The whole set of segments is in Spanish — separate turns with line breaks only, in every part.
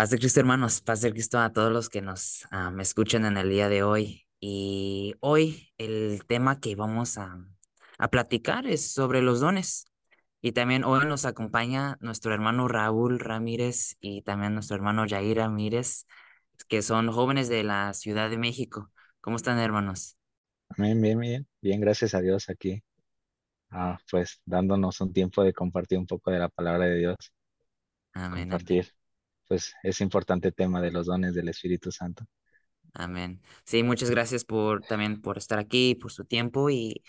Paz de Cristo, hermanos, paz de Cristo a todos los que nos ah, me escuchan en el día de hoy. Y hoy el tema que vamos a, a platicar es sobre los dones. Y también hoy nos acompaña nuestro hermano Raúl Ramírez y también nuestro hermano Jair Ramírez, que son jóvenes de la Ciudad de México. ¿Cómo están, hermanos?
Bien, bien, bien, bien, gracias a Dios aquí, ah, pues dándonos un tiempo de compartir un poco de la palabra de Dios,
amén.
compartir, pues ese importante tema de los dones del Espíritu Santo.
Amén. Sí, muchas gracias por también por estar aquí, por su tiempo y,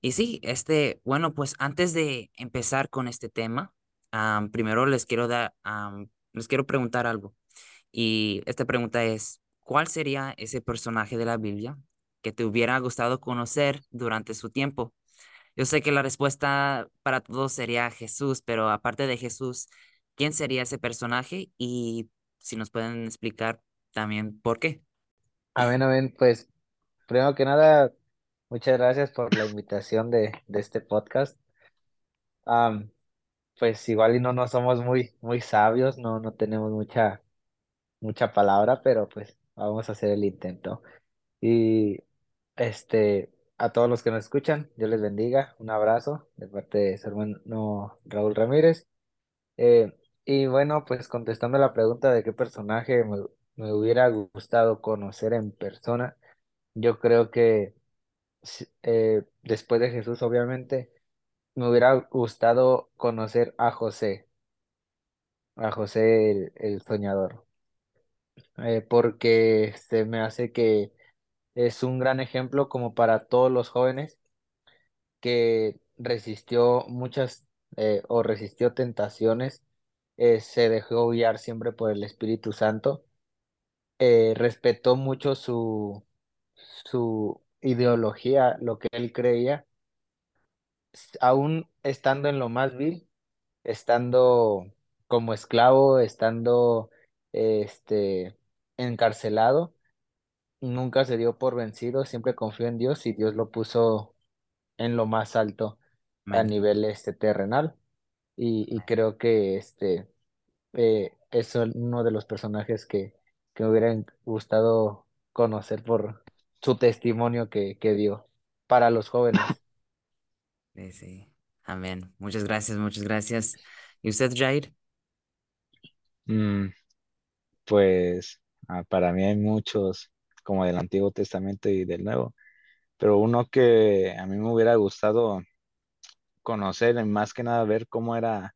y sí, este, bueno, pues antes de empezar con este tema, primero les quiero dar, les quiero preguntar algo. Y esta pregunta es, ¿cuál sería ese personaje de la Biblia que te hubiera gustado conocer durante su tiempo? Yo sé que la respuesta para todos sería Jesús, pero aparte de Jesús, ¿quién sería ese personaje? Y si nos pueden explicar también por qué.
Amén, amén. Pues primero que nada, muchas gracias por la invitación de, de este podcast. Am, pues igual y no, no somos muy, muy sabios, no, no tenemos mucha, mucha palabra, pero pues vamos a hacer el intento. Y este, a todos los que nos escuchan, Dios les bendiga. Un abrazo de parte de su hermano Raúl Ramírez. Eh, y bueno, pues contestando la pregunta de qué personaje me, me hubiera gustado conocer en persona, yo creo que eh, después de Jesús, obviamente, me hubiera gustado conocer a José, a José el, el soñador, eh, porque se me hace que es un gran ejemplo como para todos los jóvenes que resistió muchas eh, o resistió tentaciones, eh, se dejó guiar siempre por el Espíritu Santo, eh, respetó mucho su, su ideología, lo que él creía, aún estando en lo más vil, estando como esclavo, estando este, encarcelado, nunca se dio por vencido, siempre confió en Dios y Dios lo puso en lo más alto a nivel este, terrenal. Y, y creo que este eh, es uno de los personajes que, que me hubieran gustado conocer por su testimonio que, que dio para los jóvenes.
Sí, sí. Amén. Muchas gracias, muchas gracias. ¿Y usted, Jair?
Mm, pues ah, para mí hay muchos, como del Antiguo Testamento y del Nuevo, pero uno que a mí me hubiera gustado conocer, y más que nada ver cómo era,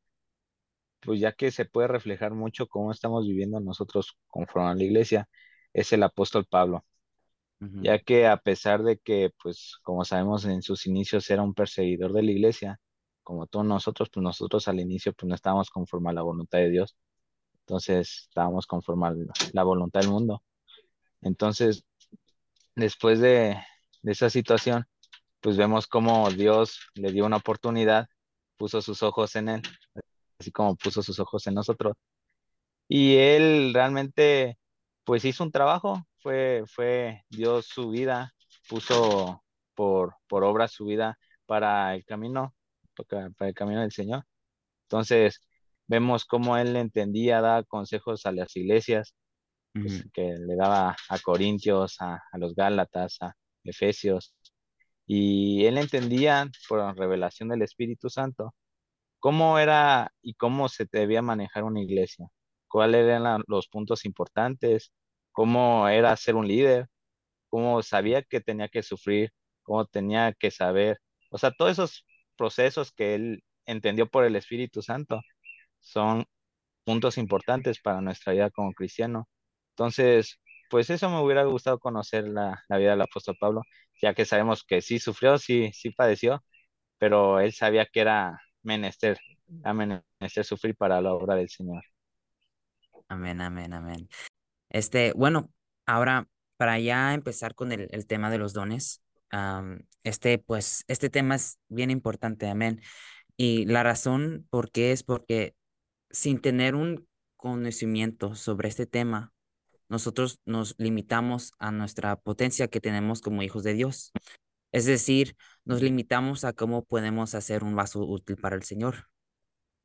pues ya que se puede reflejar mucho cómo estamos viviendo nosotros conforme a la iglesia, es el apóstol Pablo. Ya que a pesar de que, pues, como sabemos, en sus inicios era un perseguidor de la iglesia, como todos nosotros, pues nosotros al inicio, pues no estábamos conforme a la voluntad de Dios, entonces estábamos conforme a la voluntad del mundo. Entonces, después de, de esa situación, pues vemos cómo Dios le dio una oportunidad, puso sus ojos en él, así como puso sus ojos en nosotros, y él realmente, pues hizo un trabajo, fue, fue, dio su vida, puso por, por obra su vida para el camino, para para el camino del Señor. Entonces, vemos cómo él entendía, daba consejos a las iglesias, pues, que le daba a Corintios, a, a los Gálatas, a Efesios, y él entendía por revelación del Espíritu Santo ¿Cómo era y cómo se debía manejar una iglesia? ¿Cuáles eran los puntos importantes? ¿Cómo era ser un líder? ¿Cómo sabía que tenía que sufrir? ¿Cómo tenía que saber? O sea, todos esos procesos que él entendió por el Espíritu Santo son puntos importantes para nuestra vida como cristiano. Entonces, pues eso me hubiera gustado conocer la, la vida del apóstol Pablo, ya que sabemos que sí sufrió, sí, sí padeció, pero él sabía que era menester, a menester sufrir para la obra del Señor.
Amén, amén, amén. Este, bueno, ahora para ya empezar con el, el tema de los dones, este, pues, este tema es bien importante, amén. Y la razón por qué es porque sin tener un conocimiento sobre este tema, nosotros nos limitamos a nuestra potencia que tenemos como hijos de Dios. Es decir, nos limitamos a cómo podemos hacer un vaso útil para el Señor.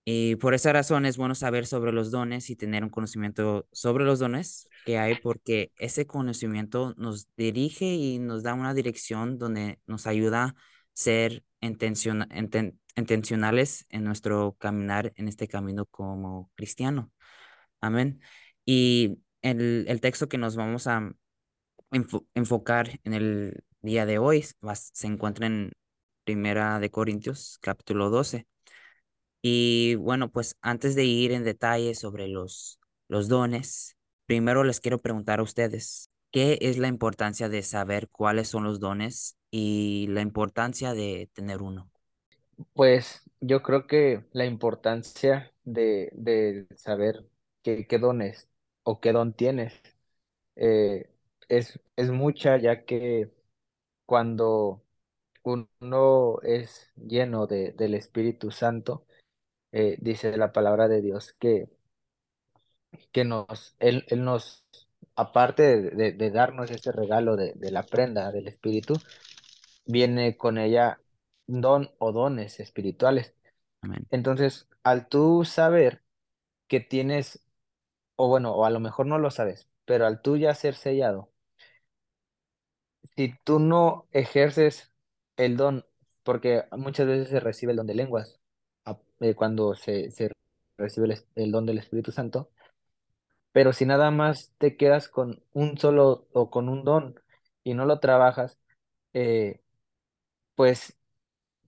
Y por esa razón es bueno saber sobre los dones y tener un conocimiento sobre los dones que hay, porque ese conocimiento nos dirige y nos da una dirección donde nos ayuda a ser intenciona- inten- intencionales en nuestro caminar en este camino como cristiano. Amén. Y el, el texto que nos vamos a enfo- enfocar en el día de hoy se encuentra en Primera de Corintios, capítulo 12. Y bueno, pues antes de ir en detalle sobre los, los dones, primero les quiero preguntar a ustedes, ¿qué es la importancia de saber cuáles son los dones y la importancia de tener uno?
Pues yo creo que la importancia de, de saber qué, qué dones o qué don tienes eh, es, es mucha, ya que cuando uno es lleno de, del Espíritu Santo, eh, dice la palabra de Dios que, que nos, Él, Él nos, aparte de, de- de darnos ese regalo de, de la prenda del Espíritu, viene con ella don o dones espirituales.
Amén.
Entonces, al tú saber que tienes, o bueno, o a lo mejor no lo sabes, pero al tú ya ser sellado, si tú no ejerces el don, porque muchas veces se recibe el don de lenguas, eh, cuando se, se recibe el don del Espíritu Santo, pero si nada más te quedas con un solo o con un don y no lo trabajas, eh, pues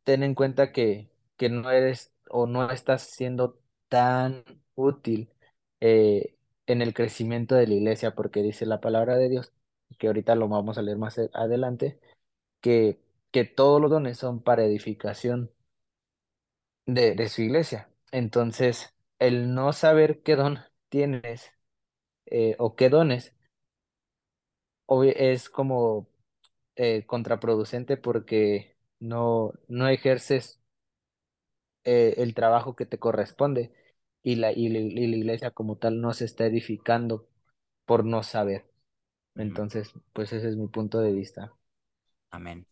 ten en cuenta que, que no eres o no estás siendo tan útil eh, en el crecimiento de la iglesia, porque dice la palabra de Dios, que ahorita lo vamos a leer más adelante, que, que todos los dones son para edificación de, de su iglesia. Entonces, el no saber qué don tienes eh, o qué dones es como eh, contraproducente porque no, no ejerces eh, el trabajo que te corresponde y la, y la, y la iglesia como tal no se está edificando por no saber. Entonces, pues ese es mi punto de vista.
Amén.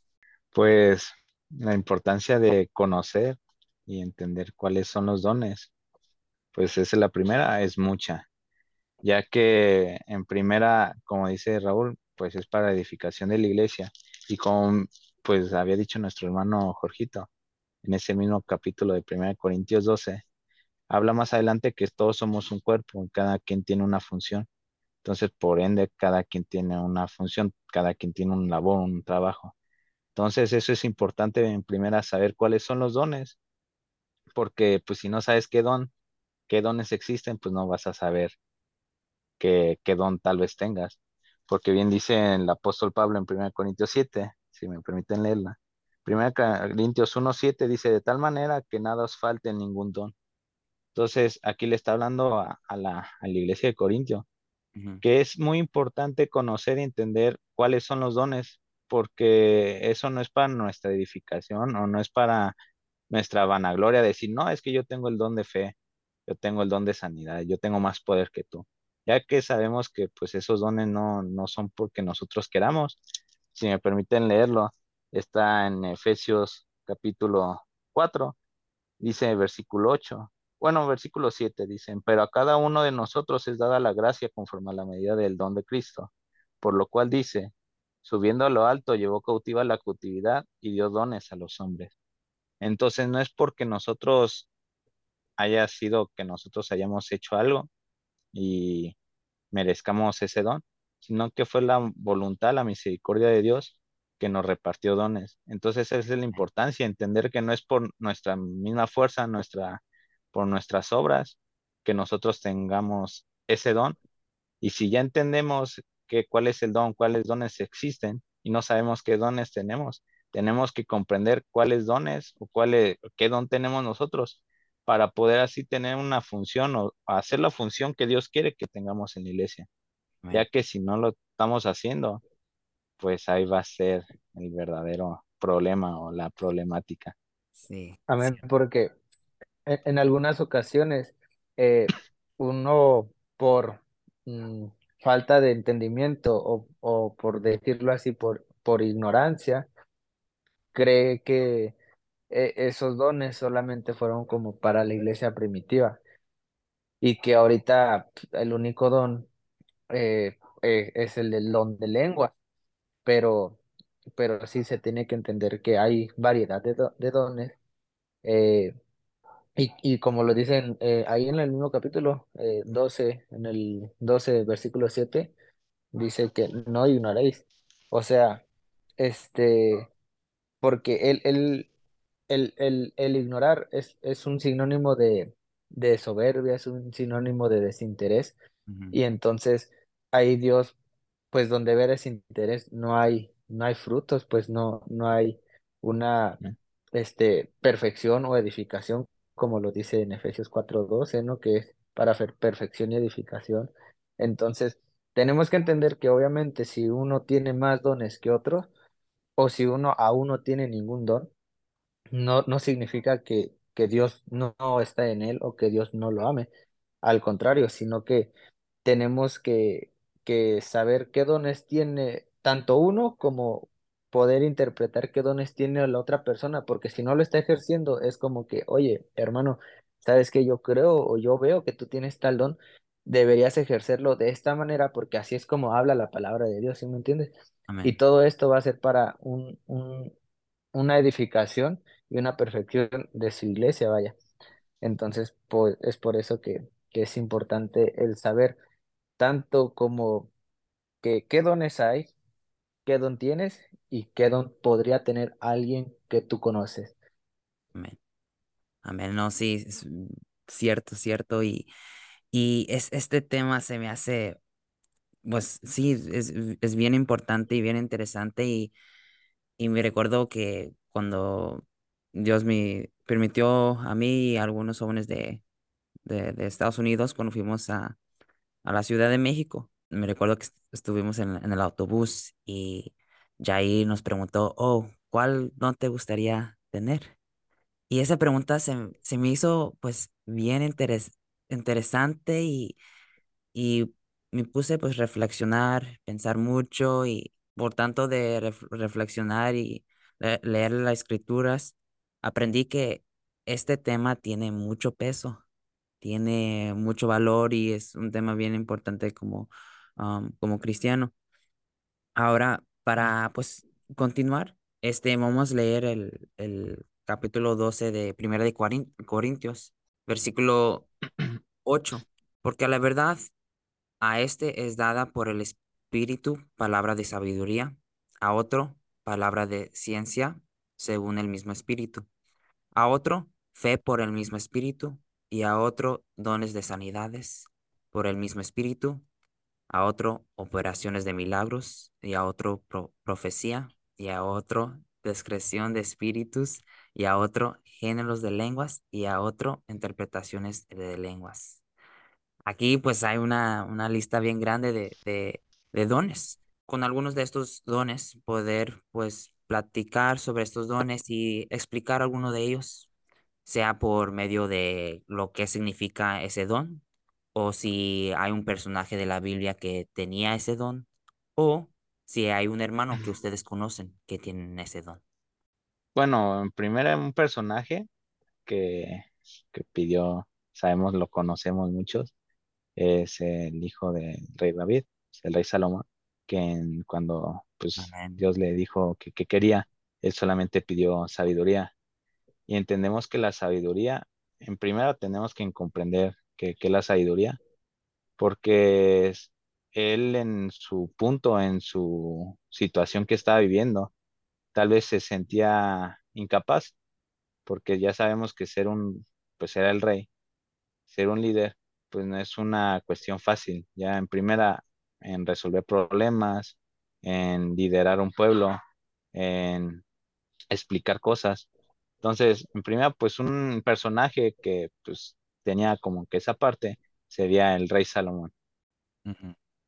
Pues la importancia de conocer y entender cuáles son los dones, pues esa es la primera, es mucha, ya que en primera, como dice Raúl, pues es para edificación de la iglesia y como pues había dicho nuestro hermano Jorgito en ese mismo capítulo de 1 Corintios 12, habla más adelante que todos somos un cuerpo, cada quien tiene una función. Entonces, por ende, cada quien tiene una función, cada quien tiene un labor, un trabajo. Entonces, eso es importante en primera saber cuáles son los dones, porque pues si no sabes qué don, qué dones existen, pues no vas a saber qué, qué don tal vez tengas. Porque bien dice el apóstol Pablo en 1 Corintios 7, si me permiten leerla. 1 Corintios 1, 7 dice, de tal manera que nada os falte ningún don. Entonces, aquí le está hablando a, a la, a la iglesia de Corintio que es muy importante conocer y entender cuáles son los dones, porque eso no es para nuestra edificación o no es para nuestra vanagloria decir, no, es que yo tengo el don de fe, yo tengo el don de sanidad, yo tengo más poder que tú, ya que sabemos que pues esos dones no, no son porque nosotros queramos. Si me permiten leerlo, está en Efesios capítulo 4 dice versículo 8. Bueno, versículo 7 dicen, pero a cada uno de nosotros es dada la gracia conforme a la medida del don de Cristo, por lo cual dice, subiendo a lo alto llevó cautiva la cautividad y dio dones a los hombres. Entonces no es porque nosotros haya sido que nosotros hayamos hecho algo y merezcamos ese don, sino que fue la voluntad, la misericordia de Dios que nos repartió dones. Entonces esa es la importancia, entender que no es por nuestra misma fuerza, nuestra, por nuestras obras, que nosotros tengamos ese don. Y si ya entendemos que cuál es el don, cuáles dones existen y no sabemos qué dones tenemos, tenemos que comprender cuáles dones o cuál qué don tenemos nosotros para poder así tener una función o hacer la función que Dios quiere que tengamos en la iglesia ya que si no lo estamos haciendo, pues ahí va a ser el verdadero problema o la problemática.
Sí,
Amén, porque en, algunas ocasiones eh, uno por mm, falta de entendimiento o, o por decirlo así, por, por ignorancia, cree que e- esos dones solamente fueron como para la iglesia primitiva y que ahorita pues, el único don eh, eh, es el don de lengua, pero, pero sí se tiene que entender que hay variedad de, do- de dones. eh, y, y como lo dicen eh, ahí en el mismo capítulo eh, 12, en el 12 versículo 7 dice que no ignoréis. O sea, este, porque el, el, el, el, el ignorar es, es un sinónimo de, de soberbia, es un sinónimo de desinterés. Y entonces ahí Dios, pues donde ver ese interés no hay, no hay frutos, pues no, no hay una este, perfección o edificación, como lo dice en Efesios cuatro doce ¿no? Que es para fer- perfección y edificación. Entonces, tenemos que entender que obviamente si uno tiene más dones que otro, o si uno aún no tiene ningún don, no, no significa que, que Dios no, no está en él o que Dios no lo ame. Al contrario, sino que tenemos que, que saber qué dones tiene tanto uno como poder interpretar qué dones tiene la otra persona, porque si no lo está ejerciendo, es como que, oye, hermano, sabes que yo creo o yo veo que tú tienes tal don, deberías ejercerlo de esta manera, porque así es como habla la palabra de Dios, ¿sí me entiendes? Y todo esto va a ser para un, un, una edificación y una perfección de su iglesia, vaya. Entonces, pues, es por eso que, que es importante el saber tanto como que qué dones hay, qué don tienes y qué don podría tener alguien que tú conoces.
Amén. Amén. No, sí, es cierto, cierto. Y, y es, este tema se me hace, pues sí, es, es bien importante y bien interesante. Y, y me recuerdo que cuando Dios me permitió a mí y a algunos jóvenes de, de, de Estados Unidos, cuando fuimos a, a la Ciudad de México, me recuerdo que est- estuvimos en, en el autobús y Jair nos preguntó, oh, ¿cuál no te gustaría tener? Y esa pregunta se, se me hizo pues bien interes- interesante y, y me puse pues reflexionar, pensar mucho y por tanto de ref- reflexionar y le- leer las escrituras, aprendí que este tema tiene mucho peso, tiene mucho valor y es un tema bien importante como, como cristiano. Ahora, para pues continuar, este, vamos a leer el, el capítulo 12 de Primera de Corin- Corintios, versículo 8, porque la verdad a este es dada por el Espíritu palabra de sabiduría, a otro palabra de ciencia según el mismo Espíritu, a otro fe por el mismo Espíritu y a otro dones de sanidades por el mismo Espíritu a otro operaciones de milagros, y a otro pro- profecía, y a otro discreción de espíritus, y a otro géneros de lenguas, y a otro interpretaciones de lenguas. Aquí pues hay una, una lista bien grande de, de, de dones. Con algunos de estos dones, poder pues platicar sobre estos dones y explicar alguno de ellos sea por medio de lo que significa ese don, o si hay un personaje de la Biblia que tenía ese don, o si hay un hermano que ustedes conocen que tiene ese don.
Bueno, en primera un personaje que, que pidió, sabemos, lo conocemos muchos, es el hijo del rey David, el rey Salomón, que en- cuando pues
Amén.
Dios le dijo que, que quería, él solamente pidió sabiduría. Y entendemos que la sabiduría, en primera tenemos que comprender que, la sabiduría, porque él en su punto, en su situación que estaba viviendo, tal vez se sentía incapaz, porque ya sabemos que ser un, pues era el rey ser un líder, pues no es una cuestión fácil. Ya en primera, en resolver problemas, en liderar un pueblo, en explicar cosas. Entonces, en primera, pues un personaje que pues tenía como que esa parte sería el rey Salomón.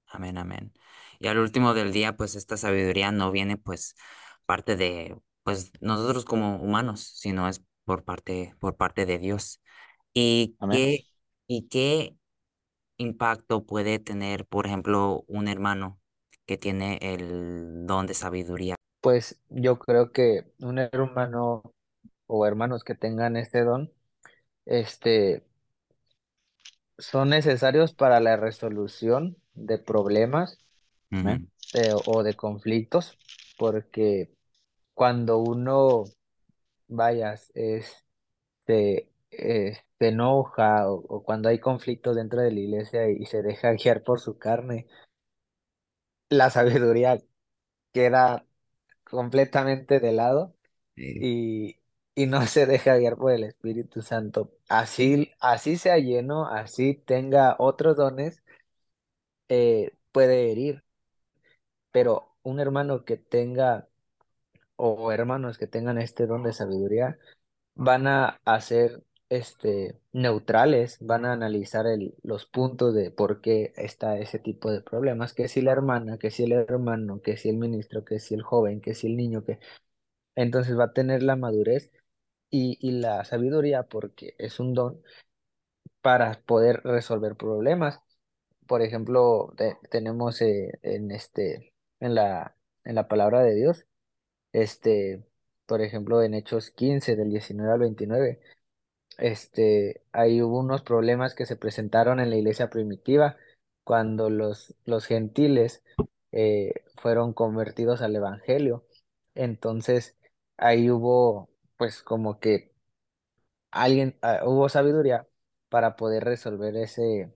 Amén, amén. Y al último del día, pues esta sabiduría no viene pues parte de pues nosotros como humanos, sino es por parte por parte de Dios. ¿Y
Amén.
qué y qué impacto puede tener, por ejemplo, un hermano que tiene el don de sabiduría?
Pues yo creo que un hermano o hermanos que tengan este don, este, son necesarios para la resolución de problemas eh, o de conflictos, porque cuando uno, vayas, este, eh, se enoja o, o cuando hay conflictos dentro de la iglesia y se deja guiar por su carne, la sabiduría queda completamente de lado
Sí.
y, y no se deja guiar por el Espíritu Santo. Así, así sea lleno, así tenga otros dones, eh, puede herir, pero un hermano que tenga o hermanos que tengan este don de sabiduría van a hacer este neutrales, van a analizar el, los puntos de por qué está ese tipo de problemas, que si la hermana, que si el hermano, que si el ministro, que si el joven, que si el niño, que entonces va a tener la madurez y, y la sabiduría porque es un don para poder resolver problemas. Por ejemplo, te- tenemos eh, en este en la en la palabra de Dios, este, por ejemplo, en Hechos 15 del 19 al 29 este, ahí hubo unos problemas que se presentaron en la iglesia primitiva cuando los, los gentiles eh, fueron convertidos al evangelio. Entonces, ahí hubo, pues, como que alguien, ah, hubo sabiduría para poder resolver ese,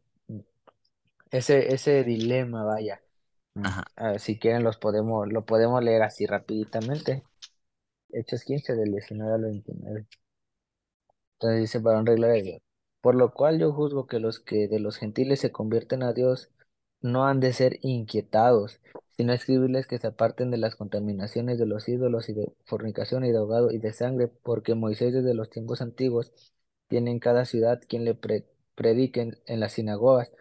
ese, ese dilema, vaya.
Ajá.
ah, si quieren, los podemos, lo podemos leer así rapiditamente. Hechos 15 del 19 al 29. Entonces dice varón regla de Dios. Por lo cual yo juzgo que los que de los gentiles se convierten a Dios no han de ser inquietados, sino escribirles que se aparten de las contaminaciones de los ídolos y de fornicación y de ahogado y de sangre, porque Moisés desde los tiempos antiguos tiene en cada ciudad quien le pre- predique en, las sinagogas,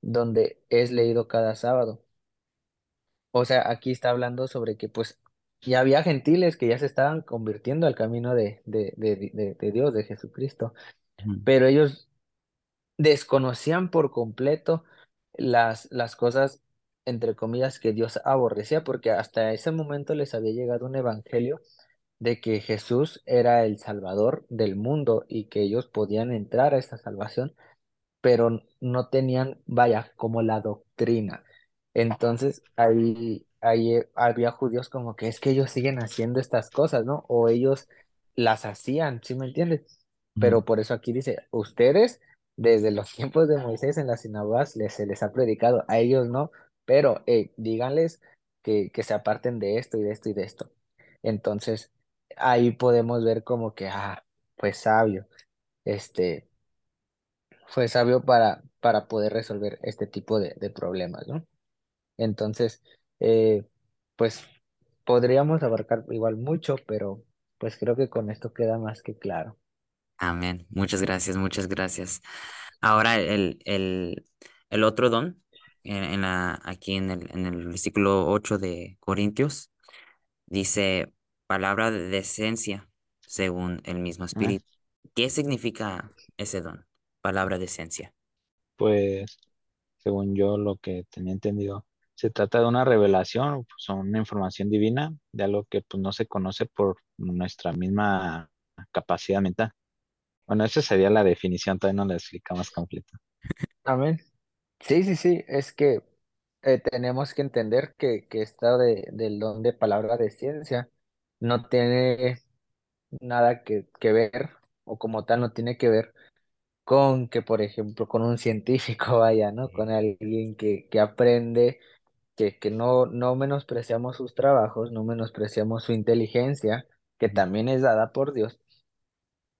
donde es leído cada sábado. O sea, aquí está hablando sobre que pues ya había gentiles que ya se estaban convirtiendo al camino de, de, de, de Dios, de Jesucristo pero ellos desconocían por completo las, las cosas, entre comillas, que Dios aborrecía, porque hasta ese momento les había llegado un evangelio de que Jesús era el Salvador del mundo y que ellos podían entrar a esa salvación pero no tenían, vaya, como la doctrina. Entonces, ahí, ahí eh, había judíos como que es que ellos siguen haciendo estas cosas, ¿no? O ellos las hacían, ¿sí me entiendes? Pero por eso aquí dice, ustedes, desde los tiempos de Moisés en las sinagogas, les, se les ha predicado, a ellos no, pero eh, díganles que, que se aparten de esto y de esto y de esto. Entonces, ahí podemos ver como que, ah, pues sabio, este fue sabio para, para poder resolver este tipo de, de problemas, ¿no? Entonces, eh, pues podríamos abarcar igual mucho, pero pues creo que con esto queda más que claro.
Amén. Muchas gracias, muchas gracias. Ahora el, el, el otro don, en, en la, aquí en el, en el versículo 8 de Corintios, dice palabra de decencia según el mismo
Ah,
espíritu. ¿Qué significa ese don? Palabra de esencia.
Pues, según yo, lo que tenía entendido, se trata de una revelación, pues, una información divina de algo que pues no se conoce por nuestra misma capacidad mental. Bueno, esa sería la definición, todavía no la explicamos completa.
amén. Sí, sí, sí, es que eh, tenemos que entender que, que esta de, del don de palabra de ciencia no tiene nada que, que ver, o como tal no tiene que ver con que, por ejemplo, con un científico vaya, ¿no? Con alguien que, que aprende, que, que no, no menospreciamos sus trabajos, no menospreciamos su inteligencia, que también es dada por Dios,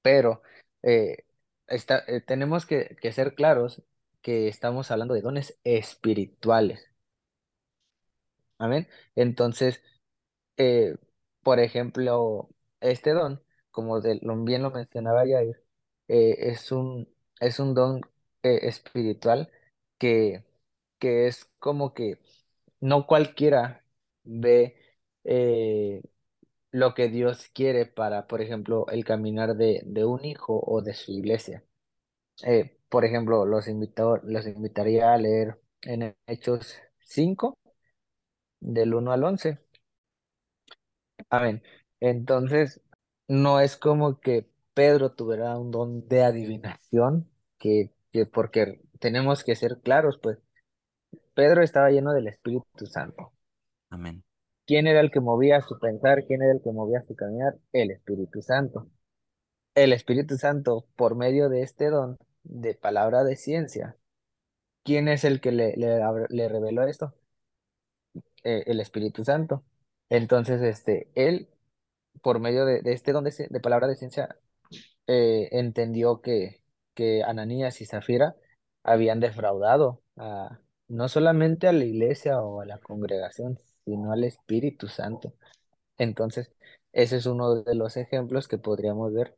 pero eh, está, eh, tenemos que, que ser claros que estamos hablando de dones espirituales, ¿amén? Entonces, eh, por ejemplo, este don, como de, bien lo mencionaba Yair, eh, es un, es un don eh, espiritual que, que es como que no cualquiera ve eh, lo que Dios quiere para, por ejemplo, el caminar de, de un hijo o de su iglesia. Eh, por ejemplo, los invito, los invitaría a leer en Hechos 5 del uno al once Amén. Entonces, no es como que Pedro tuviera un don de adivinación, que, que porque tenemos que ser claros, pues Pedro estaba lleno del Espíritu Santo.
Amén.
¿Quién era el que movía su pensar? ¿Quién era el que movía su caminar? El Espíritu Santo. El Espíritu Santo, por medio de este don de palabra de ciencia, ¿quién es el que le, le, le reveló esto? Eh, el Espíritu Santo. Entonces, este, él, por medio de, de este don de, de palabra de ciencia, eh, entendió que, que Ananías y Zafira habían defraudado a, no solamente a la iglesia o a la congregación, sino al Espíritu Santo. Entonces, ese es uno de los ejemplos que podríamos ver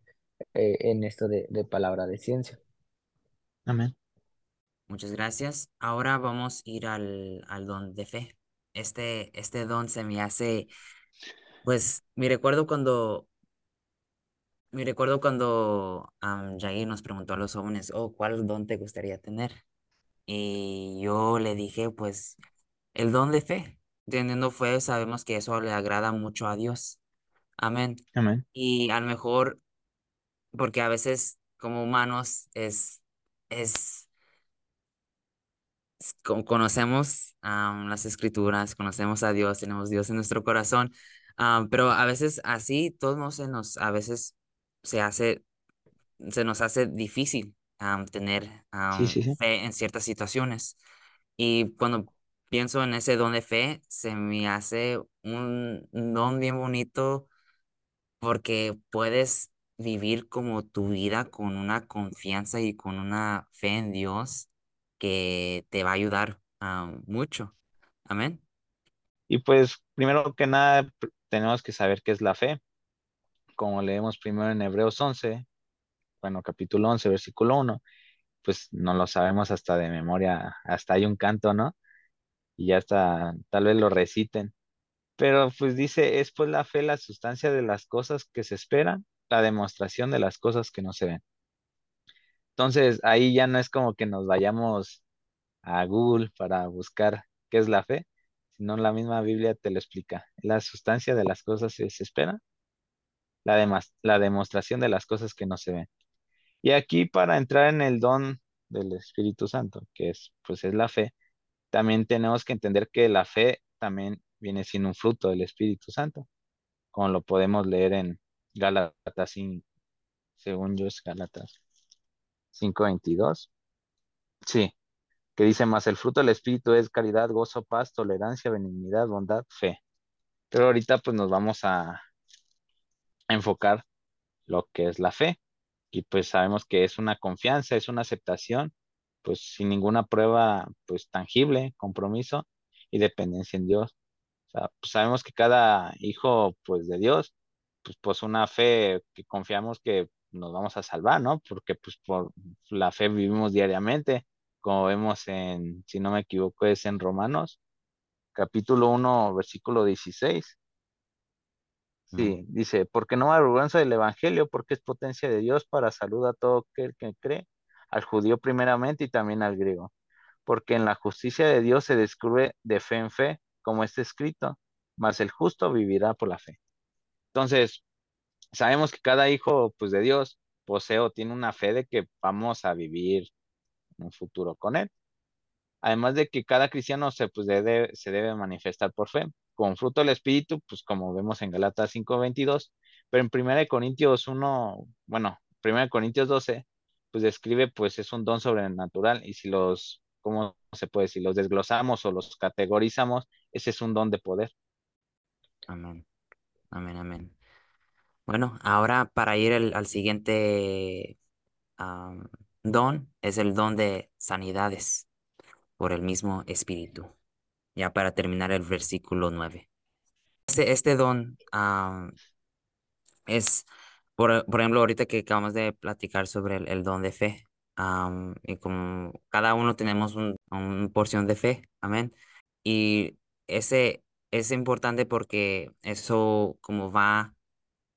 eh, en esto de, de palabra de ciencia.
Amén.
Muchas gracias. Ahora vamos a ir al, al don de fe. Este, este don se me hace, pues, me recuerdo cuando, me recuerdo cuando um, Jair nos preguntó a los jóvenes, oh, ¿cuál don te gustaría tener? Y yo le dije, pues, el don de fe. Teniendo fe, sabemos que eso le agrada mucho a Dios. Amén.
Amén.
Y a lo mejor, porque a veces como humanos es, es, es como conocemos um, las escrituras, conocemos a Dios, tenemos Dios en nuestro corazón, um, pero a veces así, todos se nos, a veces se hace, se nos hace difícil um, tener
Sí, sí, sí.
fe en ciertas situaciones. Y cuando pienso en ese don de fe, se me hace un don bien bonito porque puedes vivir como tu vida con una confianza y con una fe en Dios que te va a ayudar mucho. Amén.
Y pues, primero que nada, tenemos que saber qué es la fe. Como leemos primero en Hebreos 11, bueno, capítulo 11, versículo 1, pues no lo sabemos hasta de memoria, hasta hay un canto, ¿no? Y ya hasta, tal vez lo reciten. Pero pues dice, es pues la fe la sustancia de las cosas que se esperan, la demostración de las cosas que no se ven. Entonces, ahí ya no es como que nos vayamos a Google para buscar qué es la fe, sino la misma Biblia te lo explica. La sustancia de las cosas se esperan, la, la demostración de las cosas que no se ven. Y aquí para entrar en el don del Espíritu Santo, que es pues es la fe, también tenemos que entender que la fe también viene siendo un fruto del Espíritu Santo, como lo podemos leer en Gálatas 5, según yo es Gálatas 5:22. Sí, que dice más, el fruto del Espíritu es caridad, gozo, paz, tolerancia, benignidad, bondad, fe. Pero ahorita pues nos vamos a enfocar lo que es la fe. Y pues sabemos que es una confianza, es una aceptación, pues sin ninguna prueba pues tangible, compromiso y dependencia en Dios. O sea, pues sabemos que cada hijo pues de Dios, pues pues una fe que confiamos que nos vamos a salvar, ¿no? Porque pues por la fe vivimos diariamente, como vemos en, si no me equivoco, es en Romanos, capítulo 1, versículo 16.
Amén.
Sí, dice, porque no me avergüenzo del Evangelio, porque es potencia de Dios para salud a todo aquel que cree, al judío primeramente y también al griego. Porque en la justicia de Dios se descubre de fe en fe, como está escrito, mas el justo vivirá por la fe. Entonces, sabemos que cada hijo, pues, de Dios posee o tiene una fe de que vamos a vivir un futuro con él. Además de que cada cristiano se, pues, debe, se debe manifestar por fe, con fruto del Espíritu, pues como vemos en Galatas 5:22, pero en 1 Corintios 1, bueno, 1 Corintios 12, pues describe, pues es un don sobrenatural y si los, ¿cómo se puede? Si los desglosamos o los categorizamos, ese es un don de poder.
Amén, amén. Bueno, ahora para ir al, siguiente don, es el don de sanidades por el mismo Espíritu. Ya para terminar el versículo 9. Este, este don es, por, por ejemplo, ahorita que acabamos de platicar sobre el, don de fe, y como cada uno tenemos un, un porción de fe, amén. Y ese es importante porque eso como va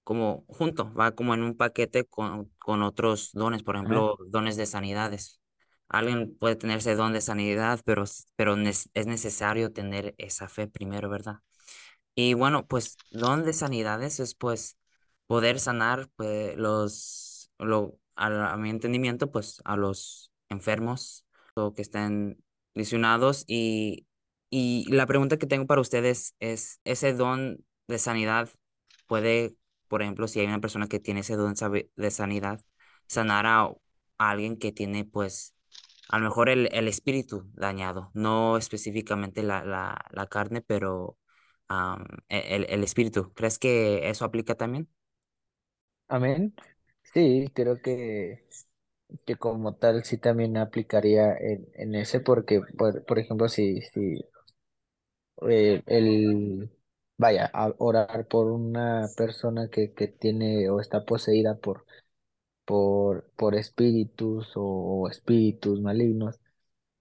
como junto, va como en un paquete con, con otros dones, por ejemplo, dones de sanidades. Alguien puede tener ese don de sanidad, pero, pero es necesario tener esa fe primero, ¿verdad? Y bueno, pues don de sanidades es pues poder sanar pues, los, lo, a, a mi entendimiento, pues a los enfermos o que estén lesionados. Y, y la pregunta que tengo para ustedes es, ¿ese don de sanidad puede, por ejemplo, si hay una persona que tiene ese don de sanidad, sanar a, alguien que tiene pues a lo mejor el, el espíritu dañado, no específicamente la, la, la carne, pero e- el, el espíritu. ¿Crees que eso aplica también?
Amén. Sí, creo que, que como tal sí también aplicaría en, en ese porque, por, por ejemplo, si, si eh, el, vaya, a orar por una persona que, que tiene o está poseída por, por, por espíritus o, espíritus malignos,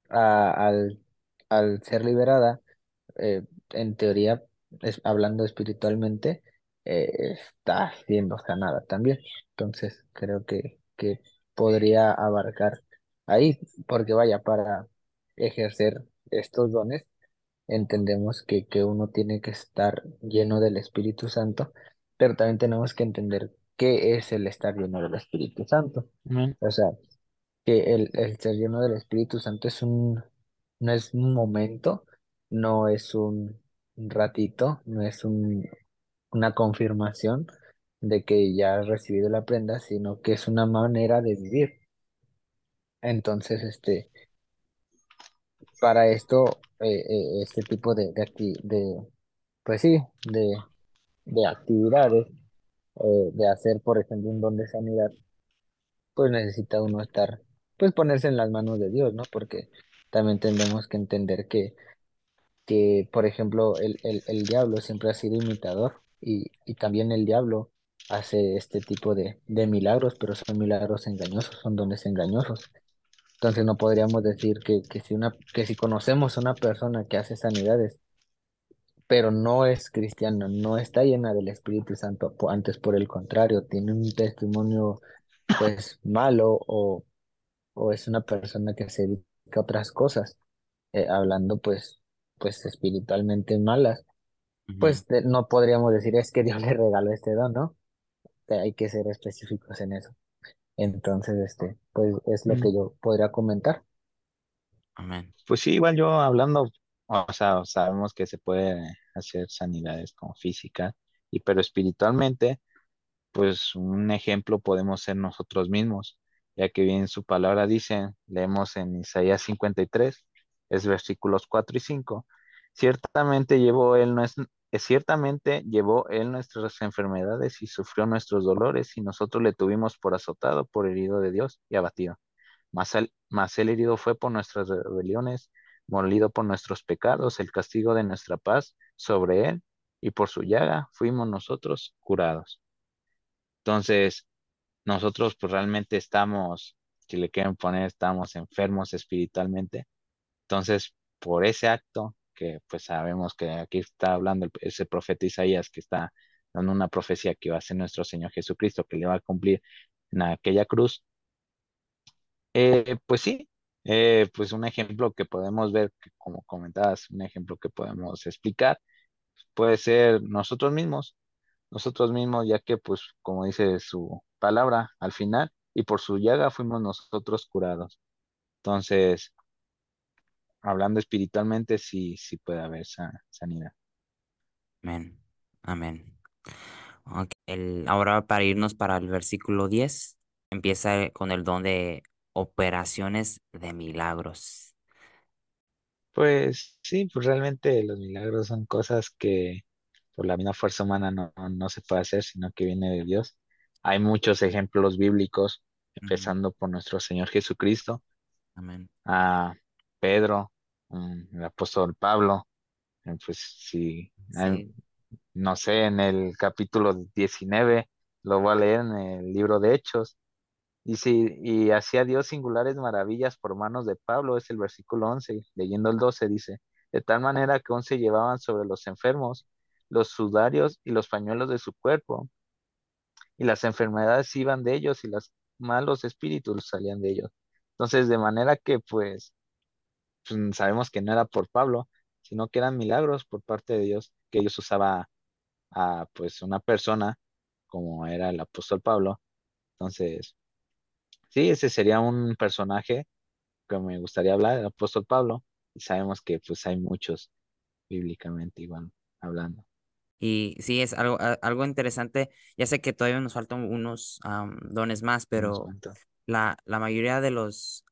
a- al, al ser liberada, eh, en teoría, es, hablando espiritualmente, eh, está siendo sanada también. Entonces, creo que, que podría abarcar ahí, porque vaya, para ejercer estos dones, entendemos que, que uno tiene que estar lleno del Espíritu Santo, pero también tenemos que entender qué es el estar lleno del Espíritu Santo.
Amén.
O sea, que el, el ser lleno del Espíritu Santo es un, no es un momento, no es un ratito, no es un, una confirmación de que ya has recibido la prenda, sino que es una manera de vivir. Entonces, este, para esto, eh, eh, este tipo de, de, de, pues sí, de, de actividades, eh, de hacer, por ejemplo, un don de sanidad, pues necesita uno estar, pues ponerse en las manos de Dios, ¿no? Porque también tenemos que entender que, que por ejemplo, el, el, el diablo siempre ha sido imitador y, y también el diablo hace este tipo de, de milagros, pero son milagros engañosos, son dones engañosos. Entonces no podríamos decir que, que si una, que si conocemos a una persona que hace sanidades, pero no es cristiana, no está llena del Espíritu Santo, antes por el contrario, tiene un testimonio pues malo o o es una persona que se dedica a otras cosas, eh, hablando pues, pues espiritualmente malas, pues de- no podríamos decir es que Dios le regaló este don, ¿no? Hay que ser específicos en eso. Entonces, este, pues es lo
Mm,
que yo podría comentar.
Amén.
Pues sí, igual yo hablando, o sea, sabemos que se puede hacer sanidades como físicas, y pero espiritualmente, pues un ejemplo podemos ser nosotros mismos, ya que bien su palabra dice, leemos en Isaías 53, es versículos 4 y 5, ciertamente llevó él eh, ciertamente llevó él nuestras enfermedades y sufrió nuestros dolores, y nosotros le tuvimos por azotado, por herido de Dios y abatido. Mas él, mas él herido fue por nuestras rebeliones, molido por nuestros pecados, el castigo de nuestra paz sobre él, y por su llaga fuimos nosotros curados. Entonces, nosotros pues realmente estamos, si le quieren poner, estamos enfermos espiritualmente. Entonces, por ese acto, que pues sabemos que aquí está hablando ese profeta Isaías, que está dando una profecía que va a ser nuestro Señor Jesucristo, que le va a cumplir en aquella cruz, eh, pues sí, eh, pues un ejemplo que podemos ver, que como comentabas, un ejemplo que podemos explicar, puede ser nosotros mismos nosotros mismos, ya que, pues, como dice su palabra al final, y por su llaga fuimos nosotros curados. Entonces, hablando espiritualmente, sí, sí puede haber sa- sanidad.
Amén. Amén. El, ahora para irnos para el versículo 10 empieza con el don de operaciones de milagros.
Pues sí, pues realmente los milagros son cosas que por la misma fuerza humana no, no se puede hacer, sino que viene de Dios. Hay muchos ejemplos bíblicos, empezando por nuestro Señor Jesucristo,
Amén.
a Pedro, mm, el apóstol Pablo, eh, pues sí, hay no sé, en el capítulo 19 lo voy a leer en el libro de Hechos. Dice, y hacía Dios singulares maravillas por manos de Pablo, es el versículo 11 leyendo el 12 dice, de tal manera que aún se llevaban sobre los enfermos los sudarios y los pañuelos de su cuerpo, y las enfermedades iban de ellos y los malos espíritus salían de ellos. Entonces, de manera que pues, pues, sabemos que no era por Pablo, sino que eran milagros por parte de Dios, que Dios usaba a pues una persona como era el apóstol Pablo. Entonces, sí, ese sería un personaje que me gustaría hablar, el apóstol Pablo, y sabemos que pues hay muchos bíblicamente igual hablando.
Y sí, es algo, algo interesante. Ya sé que todavía nos faltan unos am, dones más, pero la, la mayoría de los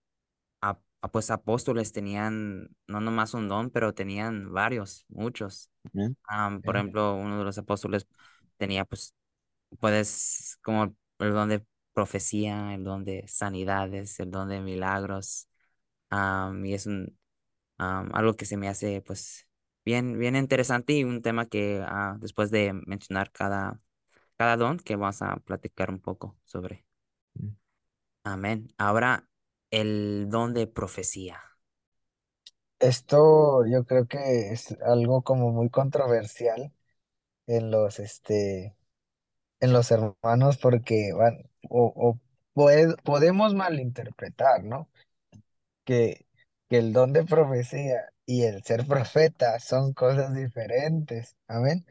pues, apóstoles tenían no nomás un don, pero tenían varios, muchos. Am, por ejemplo, uno de los apóstoles tenía, pues, puedes, como el don de profecía, el don de sanidades, el don de milagros. y es un, algo que se me hace, pues, bien, bien interesante y un tema que ah, después de mencionar cada, cada don, que vamos a platicar un poco sobre. Amén. Ahora, el don de profecía.
Esto yo creo que es algo como muy controversial en los, este, en los hermanos porque van, o, o puede- podemos malinterpretar, ¿no? Que, que el don de profecía y el ser profeta son cosas diferentes. Amén.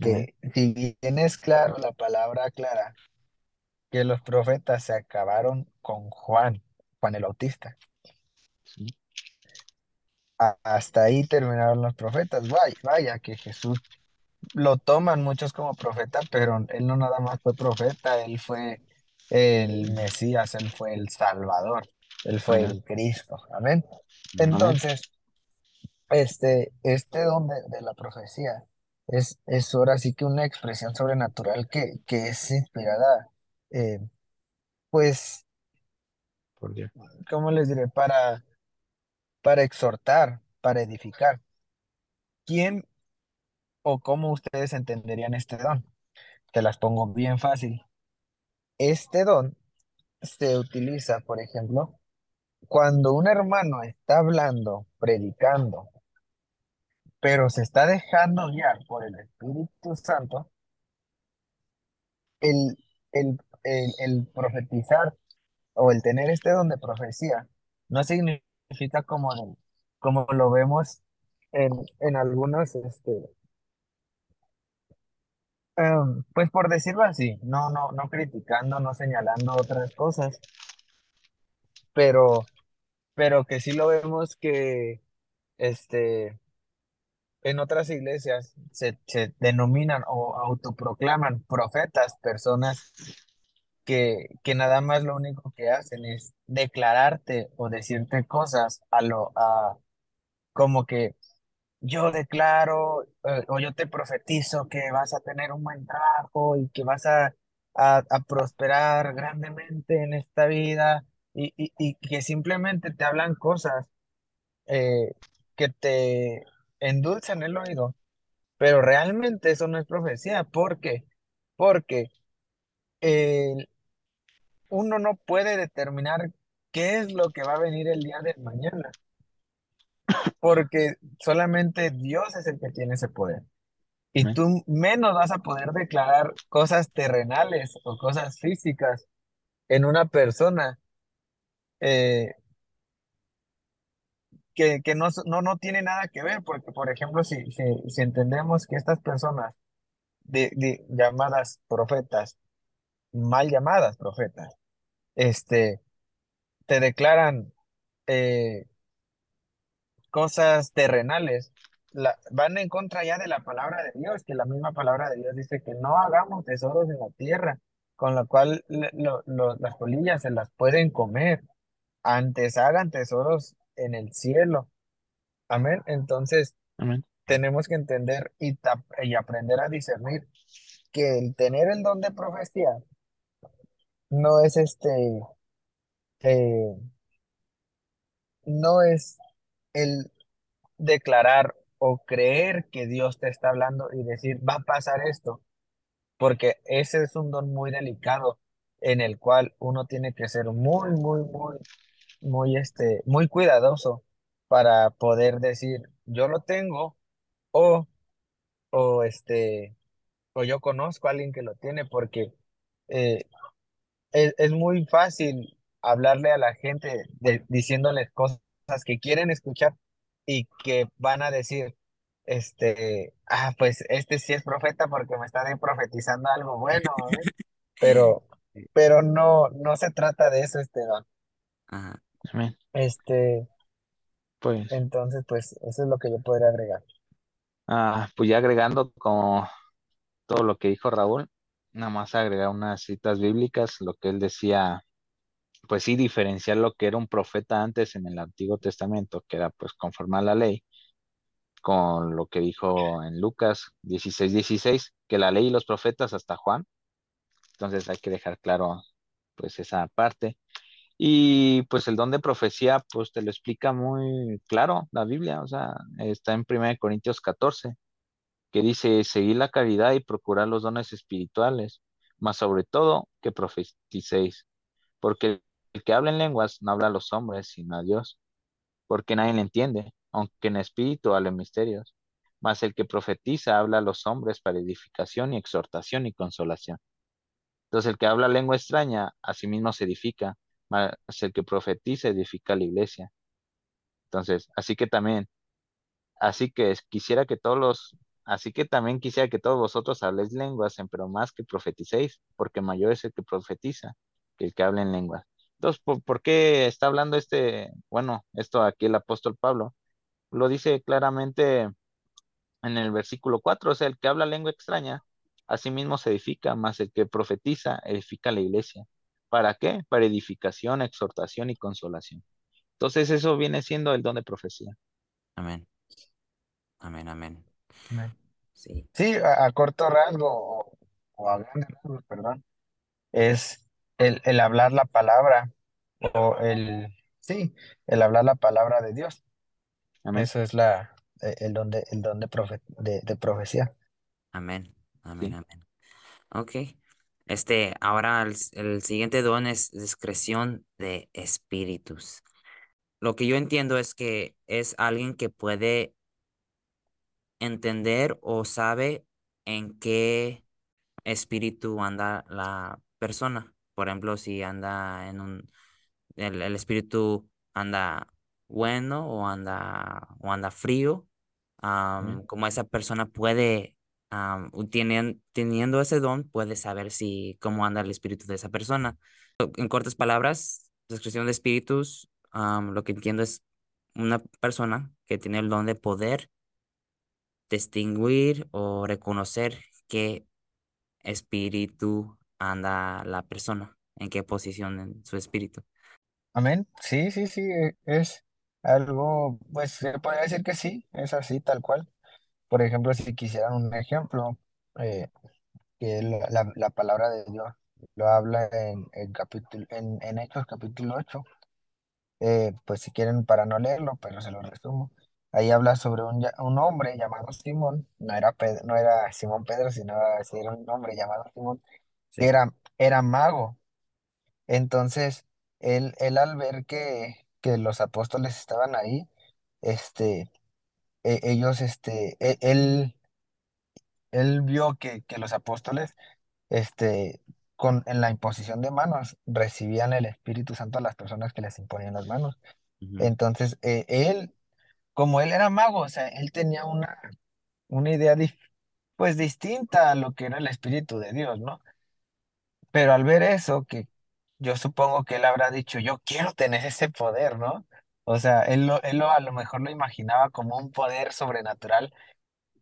Amén.
Porque si bien es claro, la palabra clara, que los profetas se acabaron con Juan, Juan el Bautista.
Sí.
Hasta ahí terminaron los profetas. Vaya, vaya que Jesús lo toman muchos como profeta, pero él no nada más fue profeta, él fue el Mesías, él fue el Salvador, él fue
Amén.
el Cristo. Amén.
Amén.
Entonces, este, este don de, de la profecía es, es ahora sí que una expresión sobrenatural que, que es inspirada, eh, pues,
Por Dios.
¿cómo les diré? Para, para exhortar, para edificar. ¿Quién o cómo ustedes entenderían este don? Te las pongo bien fácil. Este don se utiliza, por ejemplo, cuando un hermano está hablando, predicando, pero se está dejando guiar por el Espíritu Santo, el, el, el, el profetizar o el tener este don de profecía no significa como, como lo vemos en, en algunos, este, em, pues por decirlo así, no, no, no criticando, no señalando otras cosas, pero, pero que sí lo vemos que este, en otras iglesias se, se denominan o autoproclaman profetas, personas que, que nada más lo único que hacen es declararte o decirte cosas a lo, a, como que yo declaro eh, o yo te profetizo que vas a tener un buen trabajo y que vas a, a, prosperar grandemente en esta vida y, y, y que simplemente te hablan cosas eh, que te endulzan el oído, pero realmente eso no es profecía. ¿Por qué? Porque eh, uno no puede determinar qué es lo que va a venir el día de mañana, porque solamente Dios es el que tiene ese poder. Y tú menos vas a poder declarar cosas terrenales o cosas físicas en una persona eh, que, que no, no, no tiene nada que ver, porque por ejemplo, si, si, si entendemos que estas personas de, de llamadas profetas, mal llamadas profetas, este, te declaran eh, cosas terrenales, la, van en contra ya de la palabra de Dios, que la misma palabra de Dios dice que no hagamos tesoros en la tierra, con lo cual le- lo- lo- las polillas se las pueden comer, antes hagan tesoros en el cielo. Amén. Entonces,
Amén.
tenemos que entender y, y aprender a discernir que el tener el don de profecía no es este, eh, no es el declarar o creer que Dios te está hablando y decir, va a pasar esto, porque ese es un don muy delicado en el cual uno tiene que ser muy, muy, muy, muy, este, muy cuidadoso para poder decir, yo lo tengo o, o este, o yo conozco a alguien que lo tiene, porque eh, es, es muy fácil hablarle a la gente de- diciéndoles cosas que quieren escuchar y que van a decir, este, ah, pues este sí es profeta porque me está profetizando algo bueno, ¿eh? Pero, pero no, no se trata de eso, Esteban.
Ajá.
Amén.
Este,
Pues,
entonces, pues, eso es lo que yo podría agregar.
ah, pues ya agregando como todo lo que dijo Raúl, nada más agregar unas citas bíblicas, lo que él decía, pues sí, diferenciar lo que era un profeta antes en el Antiguo Testamento, que era pues conformar la ley, con lo que dijo en Lucas 16, 16, que la ley y los profetas hasta Juan. Entonces hay que dejar claro pues esa parte. Y pues el don de profecía, pues te lo explica muy claro la Biblia, o sea, está en 1 Corintios 14, que dice, seguir la caridad y procurar los dones espirituales, más sobre todo que profeticéis, porque el que habla en lenguas no habla a los hombres, sino a Dios, porque nadie le entiende, aunque en espíritu hable misterios, mas el que profetiza habla a los hombres para edificación y exhortación y consolación. Entonces el que habla lengua extraña, a sí mismo se edifica, mas el que profetiza edifica la iglesia. Entonces, así que también, así que quisiera que todos los, así que también quisiera que todos vosotros habléis lenguas, pero más que profeticéis, porque mayor es el que profetiza que el que habla en lenguas. Entonces, ¿por, qué está hablando este, bueno, esto aquí el apóstol Pablo? Lo dice claramente en el versículo 4, o sea, el que habla lengua extraña, asimismo se edifica, más el que profetiza edifica la iglesia. ¿Para qué? Para edificación, exhortación y consolación. Entonces eso viene siendo el don de profecía.
Amén. Amén, amén. Sí.
Sí, a, a corto rasgo, o, o a grande rasgo, perdón, es el, el hablar la palabra, o el, sí, el hablar la palabra de Dios.
Amén.
Eso es la, eh, el don de, el don de, profe- de, de profecía.
Amén. Amén,
Sí.
amén. Ok. Este, ahora el, el siguiente don es discreción de espíritus. Lo que yo entiendo es que es alguien que puede entender o sabe en qué espíritu anda la persona. Por ejemplo, si anda en un, el, el espíritu anda bueno o anda, o anda frío, como esa persona puede, teniendo ese don, puede saber si cómo anda el espíritu de esa persona. En cortas palabras, descripción de espíritus, lo que entiendo es una persona que tiene el don de poder distinguir o reconocer qué espíritu anda la persona, en qué posición en su espíritu.
Amén. Sí, sí, sí, e- es algo, pues se podría decir que sí, es así, tal cual. Por ejemplo, si quisieran un ejemplo, eh, que la, la- la palabra de Dios lo habla en, en, capítulo, en, en Hechos capítulo 8, eh, pues si quieren para no leerlo, pero se lo resumo. Ahí habla sobre un, ya- un hombre llamado Simón, no era, Pedro, no era Simón Pedro, sino era, sí era un hombre llamado Simón, que
Sí.
era, era mago. Entonces, él, él al ver que, que los apóstoles estaban ahí, este, e- ellos, este, e- él, él vio que, que los apóstoles, este, con, en la imposición de manos, recibían el Espíritu Santo a las personas que les imponían las manos.
Ujú,
Entonces, eh, él, como él era mago, o sea, él tenía una, una idea, dif- pues, distinta a lo que era el Espíritu de Dios, ¿no? Pero al ver eso, que yo supongo que él habrá dicho, yo quiero tener ese poder, ¿no? O sea, él, lo, él lo- a lo mejor lo imaginaba como un poder sobrenatural,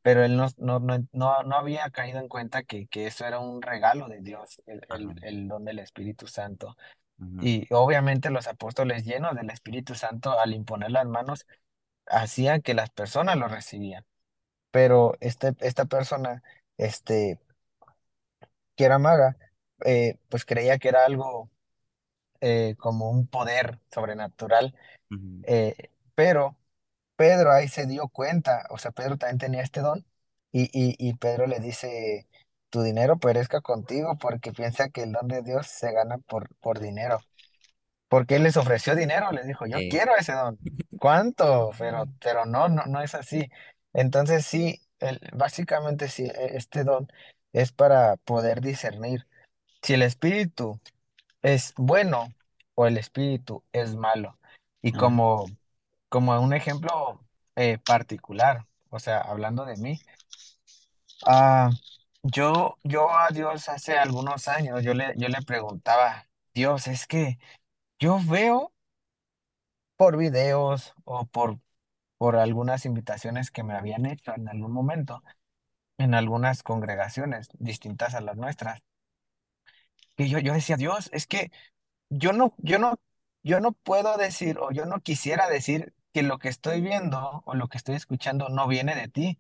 pero él no, no, no, no, no había caído en cuenta que, que eso era un regalo de Dios, el,
ajá,
el, el don del Espíritu Santo. Y obviamente los apóstoles llenos del Espíritu Santo, al imponer las manos, hacían que las personas lo recibían. Pero este, esta persona, este, que era maga, eh, pues creía que era algo eh, como un poder sobrenatural,
ujú,
eh, pero Pedro ahí se dio cuenta, o sea, Pedro también tenía este don, y, y, y Pedro le dice, tu dinero perezca contigo porque piensa que el don de Dios se gana por, por dinero, porque él les ofreció dinero, les dijo, yo
sí,
quiero ese don, ¿cuánto? Pero, pero no, no, no es así. Entonces sí, el- básicamente sí, e- este don es para poder discernir si el espíritu es bueno o el espíritu es malo. Y como, como un ejemplo eh, particular, o sea, hablando de mí, ah, yo, yo a Dios hace algunos años, yo le, yo le preguntaba, Dios, es que yo veo por videos o por, por algunas invitaciones que me habían hecho en algún momento, en algunas congregaciones distintas a las nuestras, que yo, yo decía, Dios, es que yo no, yo no, yo no puedo decir o yo no quisiera decir que lo que estoy viendo o lo que estoy escuchando no viene de ti.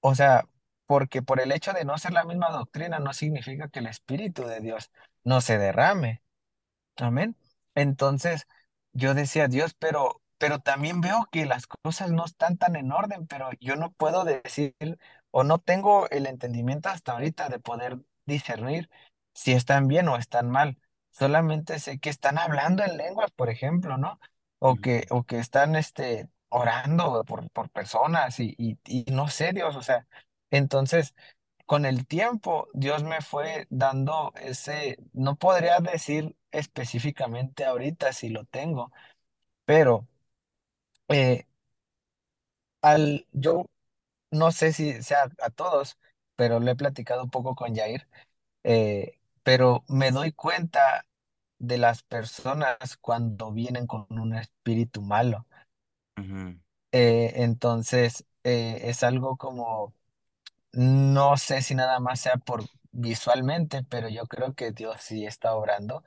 O sea, porque por el hecho de no ser la misma doctrina no significa que el Espíritu de Dios no se derrame. Amén. Entonces, yo decía, Dios, pero, pero también veo que las cosas no están tan en orden, pero yo no puedo decir o no tengo el entendimiento hasta ahorita de poder discernir si están bien o están mal. Solamente sé que están hablando en lenguas, por ejemplo, ¿no? O que, o que están este, orando por, por personas y, y, y no sé, Dios, o sea, entonces con el tiempo, Dios me fue dando ese, no podría decir específicamente ahorita si lo tengo, pero eh, al, yo no sé si sea a todos, pero lo he platicado un poco con Jair, eh, pero me doy cuenta de las personas cuando vienen con un espíritu malo.
ujú,
Eh, entonces, eh, es algo como, no sé si nada más sea por visualmente, pero yo creo que Dios sí está obrando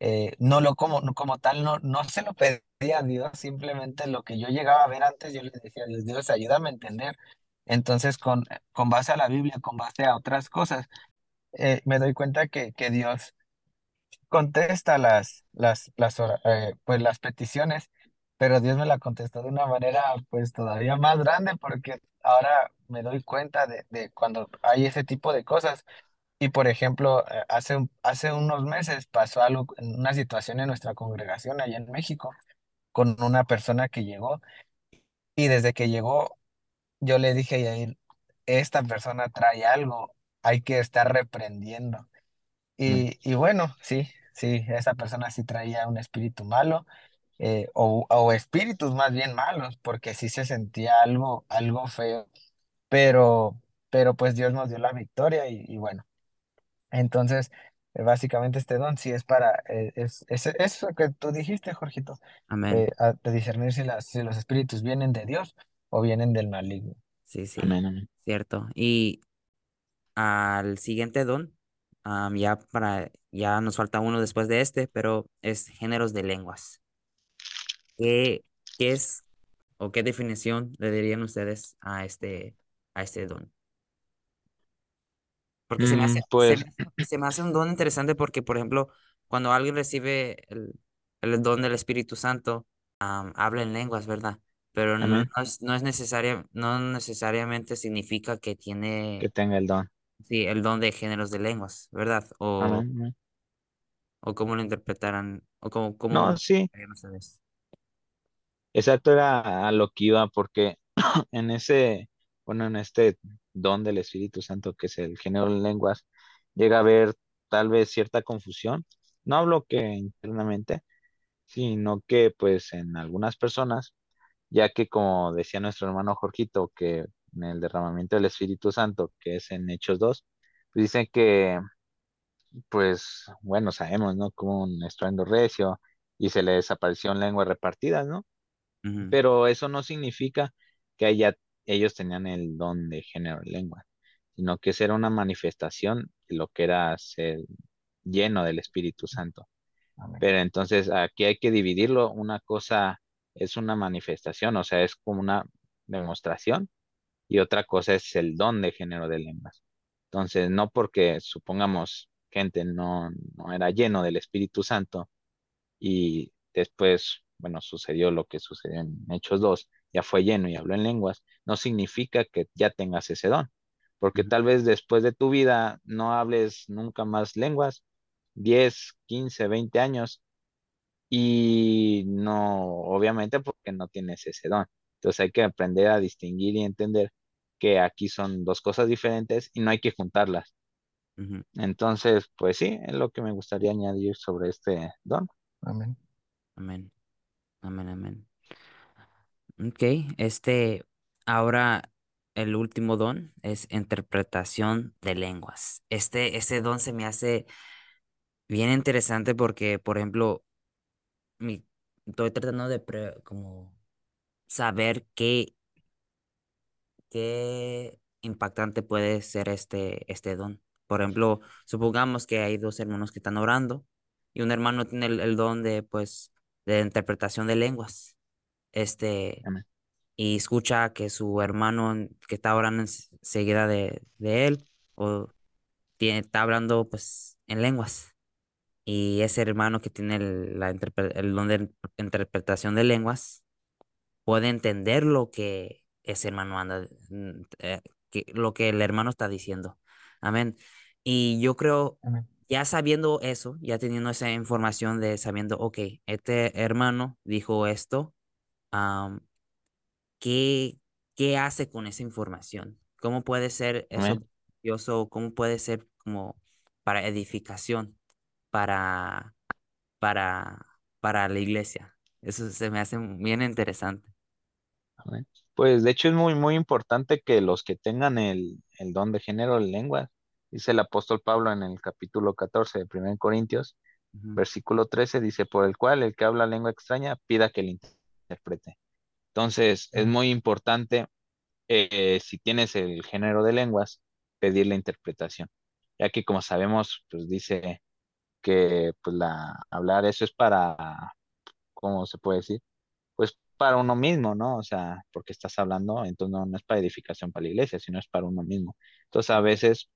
eh, no lo como, como tal, no, no se lo pedía a Dios, simplemente lo que yo llegaba a ver antes, yo le decía a Dios, Dios, ayúdame a entender. Entonces, con, con base a la Biblia, con base a otras cosas, eh, me doy cuenta que, que Dios contesta las, las, las, eh, pues, las peticiones, pero Dios me la contestó de una manera pues todavía más grande porque ahora me doy cuenta de, de cuando hay ese tipo de cosas. Y por ejemplo, eh, hace, un- hace unos meses pasó algo, una situación en nuestra congregación allá en México con una persona que llegó y desde que llegó yo le dije a Yair, esta persona trae algo, hay que estar reprendiendo.
Mm,
Y, y bueno, sí, sí, esa persona sí traía un espíritu malo eh, o, o espíritus más bien malos porque sí se sentía algo, algo feo, pero, pero pues Dios nos dio la victoria y, y bueno. Entonces, eh, básicamente este don sí es para, eh, es, es eso que tú dijiste, Jorgito,
Amén.
eh, a- de discernir si, las, si los espíritus vienen de Dios o vienen del maligno.
Sí, sí,
amén, amén.
cierto. Y al siguiente don, am, ya para, ya nos falta uno después de este, pero es géneros de lenguas. ¿Qué, qué es o qué definición le dirían ustedes a este, a este don? Porque se me
Mm,
hace, se
pues,
me, se me hace un don interesante porque, por ejemplo, cuando alguien recibe el, el don del Espíritu Santo, am, habla en lenguas, ¿verdad? Pero no
amén,
es, no es necesaria, no necesariamente significa que
que
tiene,
tenga el don.
sí, el don de géneros de lenguas, ¿verdad? O,
Amén, amén.
o cómo lo interpretarán, o cómo, cómo
No, sí, exacto era a lo que iba, porque en ese, bueno, en este don del Espíritu Santo, que es el género de lenguas, llega a haber tal vez cierta confusión. No hablo que internamente, sino que pues en algunas personas, ya que como decía nuestro hermano Jorgito, que en el derramamiento del Espíritu Santo, que es en Hechos 2, pues dicen que, pues, bueno, sabemos, ¿no? Como un estruendo recio y se le desapareció en lenguas repartidas, ¿no? Pero eso no significa que haya- ellos tenían el don de género de lengua, sino que esa era una manifestación de lo que era ser lleno del Espíritu Santo.
Amén.
Pero entonces aquí hay que dividirlo. Una cosa es una manifestación, o sea, es como una demostración, y otra cosa es el don de género de lenguas. Entonces, no porque supongamos gente no, no era lleno del Espíritu Santo, y después, bueno, sucedió lo que sucedió en Hechos 2, ya fue lleno y habló en lenguas, no significa que ya tengas ese don, porque tal vez después de tu vida no hables nunca más lenguas, 10 15 20 años, y no, obviamente porque no tienes ese don. Entonces hay que aprender a distinguir y entender que aquí son dos cosas diferentes y no hay que juntarlas. Entonces, pues sí, es lo que me gustaría añadir sobre este don.
Amén.
Amén, amén, amén. Ok, este, ahora el último don es interpretación de lenguas. Este, ese don se me hace bien interesante porque, por ejemplo, mi, estoy tratando de pre- como saber qué, qué impactante puede ser este, este don. Por ejemplo, supongamos que hay dos hermanos que están orando y un hermano tiene el, el don de, pues, de interpretación de lenguas. Este,
Amén.
y escucha que su hermano que está orando enseguida de, de él o tiene, está hablando pues en lenguas. Y ese hermano que tiene el, la el don de interpretación de lenguas puede entender lo que ese hermano anda, eh, que, lo que el hermano está diciendo. Amén. Y yo creo,
Amén.
ya sabiendo eso, ya teniendo esa información de sabiendo, ok, este hermano dijo esto, ¿qué, qué hace con esa información? ¿Cómo puede ser eso beneficioso? ¿Cómo puede ser como para edificación, para, para, para la iglesia? Eso se me hace bien interesante.
Pues de hecho es muy, muy importante que los que tengan el, el don de género de lengua, dice el apóstol Pablo en el capítulo 14 de 1 Corintios, versículo 13, dice, por el cual el que habla lengua extraña pida que le interprete. Entonces es muy importante, eh, si tienes el género de lenguas, pedir la interpretación, ya que como sabemos, pues dice que pues la, hablar eso es para, ¿cómo se puede decir? pues para uno mismo, ¿no? O sea, porque estás hablando, entonces no, no es para edificación para la iglesia, sino es para uno mismo. Entonces a veces,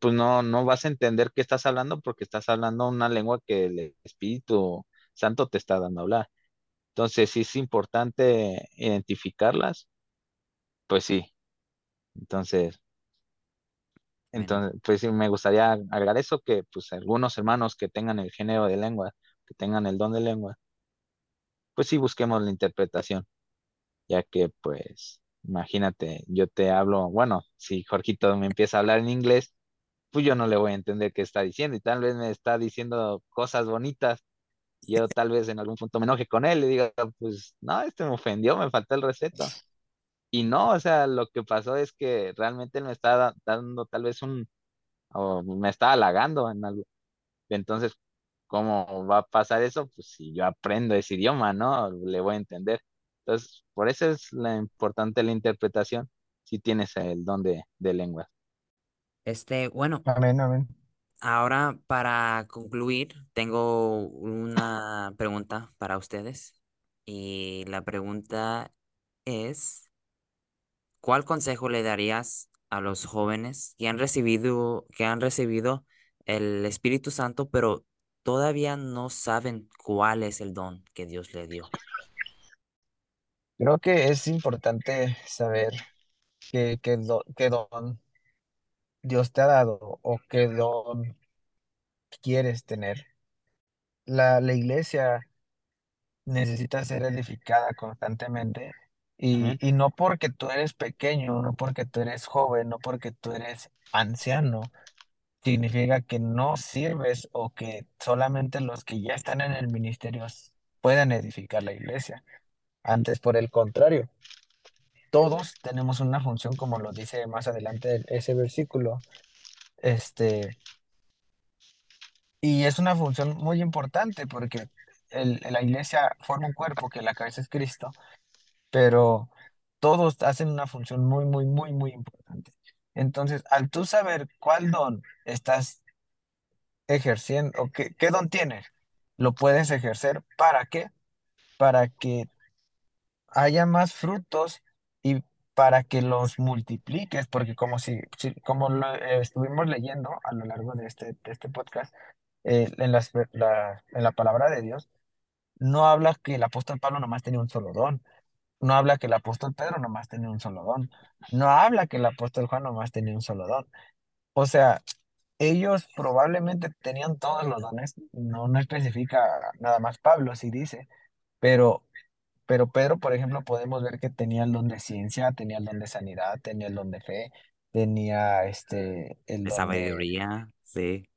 pues no, no vas a entender qué estás hablando porque estás hablando una lengua que el Espíritu Santo te está dando a hablar. Entonces, sí es importante identificarlas, pues sí. Entonces, entonces, pues sí, me gustaría agregar eso, que pues algunos hermanos que tengan el género de lengua, que tengan el don de lengua, pues sí busquemos la interpretación. ya que pues imagínate, yo te hablo, bueno, si Jorgito me empieza a hablar en inglés, pues yo no le voy a entender qué está diciendo y tal vez me está diciendo cosas bonitas yo tal vez en algún punto me enoje con él y diga, pues no, este me ofendió, me faltó el respeto. Y no, o sea, lo que pasó es que realmente él me está da- dando tal vez un, o me está halagando en algo. Entonces, ¿cómo va a pasar eso? Pues si yo aprendo ese idioma, ¿no? Le voy a entender. Entonces, por eso es la importante la interpretación, si tienes el don de, de lengua.
Este, bueno,
Amén, amén.
Ahora para concluir, tengo una pregunta para ustedes. Y la pregunta es, ¿cuál consejo le darías a los jóvenes que han recibido, que han recibido el Espíritu Santo, pero todavía no saben cuál es el don que Dios le dio?
Creo que es importante saber qué, qué, do- qué don Dios te ha dado o qué don quieres tener. La, la iglesia necesita ser edificada constantemente y, y no porque tú eres pequeño, no porque tú eres joven, no porque tú eres anciano, significa que no sirves o que solamente los que ya están en el ministerio s- puedan edificar la iglesia. Antes, por el contrario, todos tenemos una función, como lo dice más adelante ese versículo, este, y es una función muy importante porque el- la iglesia forma un cuerpo que la cabeza es Cristo pero todos hacen una función muy, muy, muy, muy importante. Entonces, al tú saber cuál don estás ejerciendo o qué, qué don tienes, lo puedes ejercer. ¿Para qué? Para que haya más frutos para que los multipliques, porque como si, si- como lo eh, estuvimos leyendo a lo largo de este, de este podcast, eh, en la, en la palabra de Dios, no habla que el apóstol Pablo nomás tenía un solo don No habla que el apóstol Pedro nomás tenía un solo don. No habla que el apóstol Juan nomás tenía un solo don. O sea, ellos probablemente tenían todos los dones. No, no especifica nada más Pablo, sí dice. Pero, pero Pedro, por ejemplo, podemos ver que tenía el don de ciencia, tenía el don de sanidad, tenía el don de fe, tenía este, el
De
don de,
sabiduría, sí.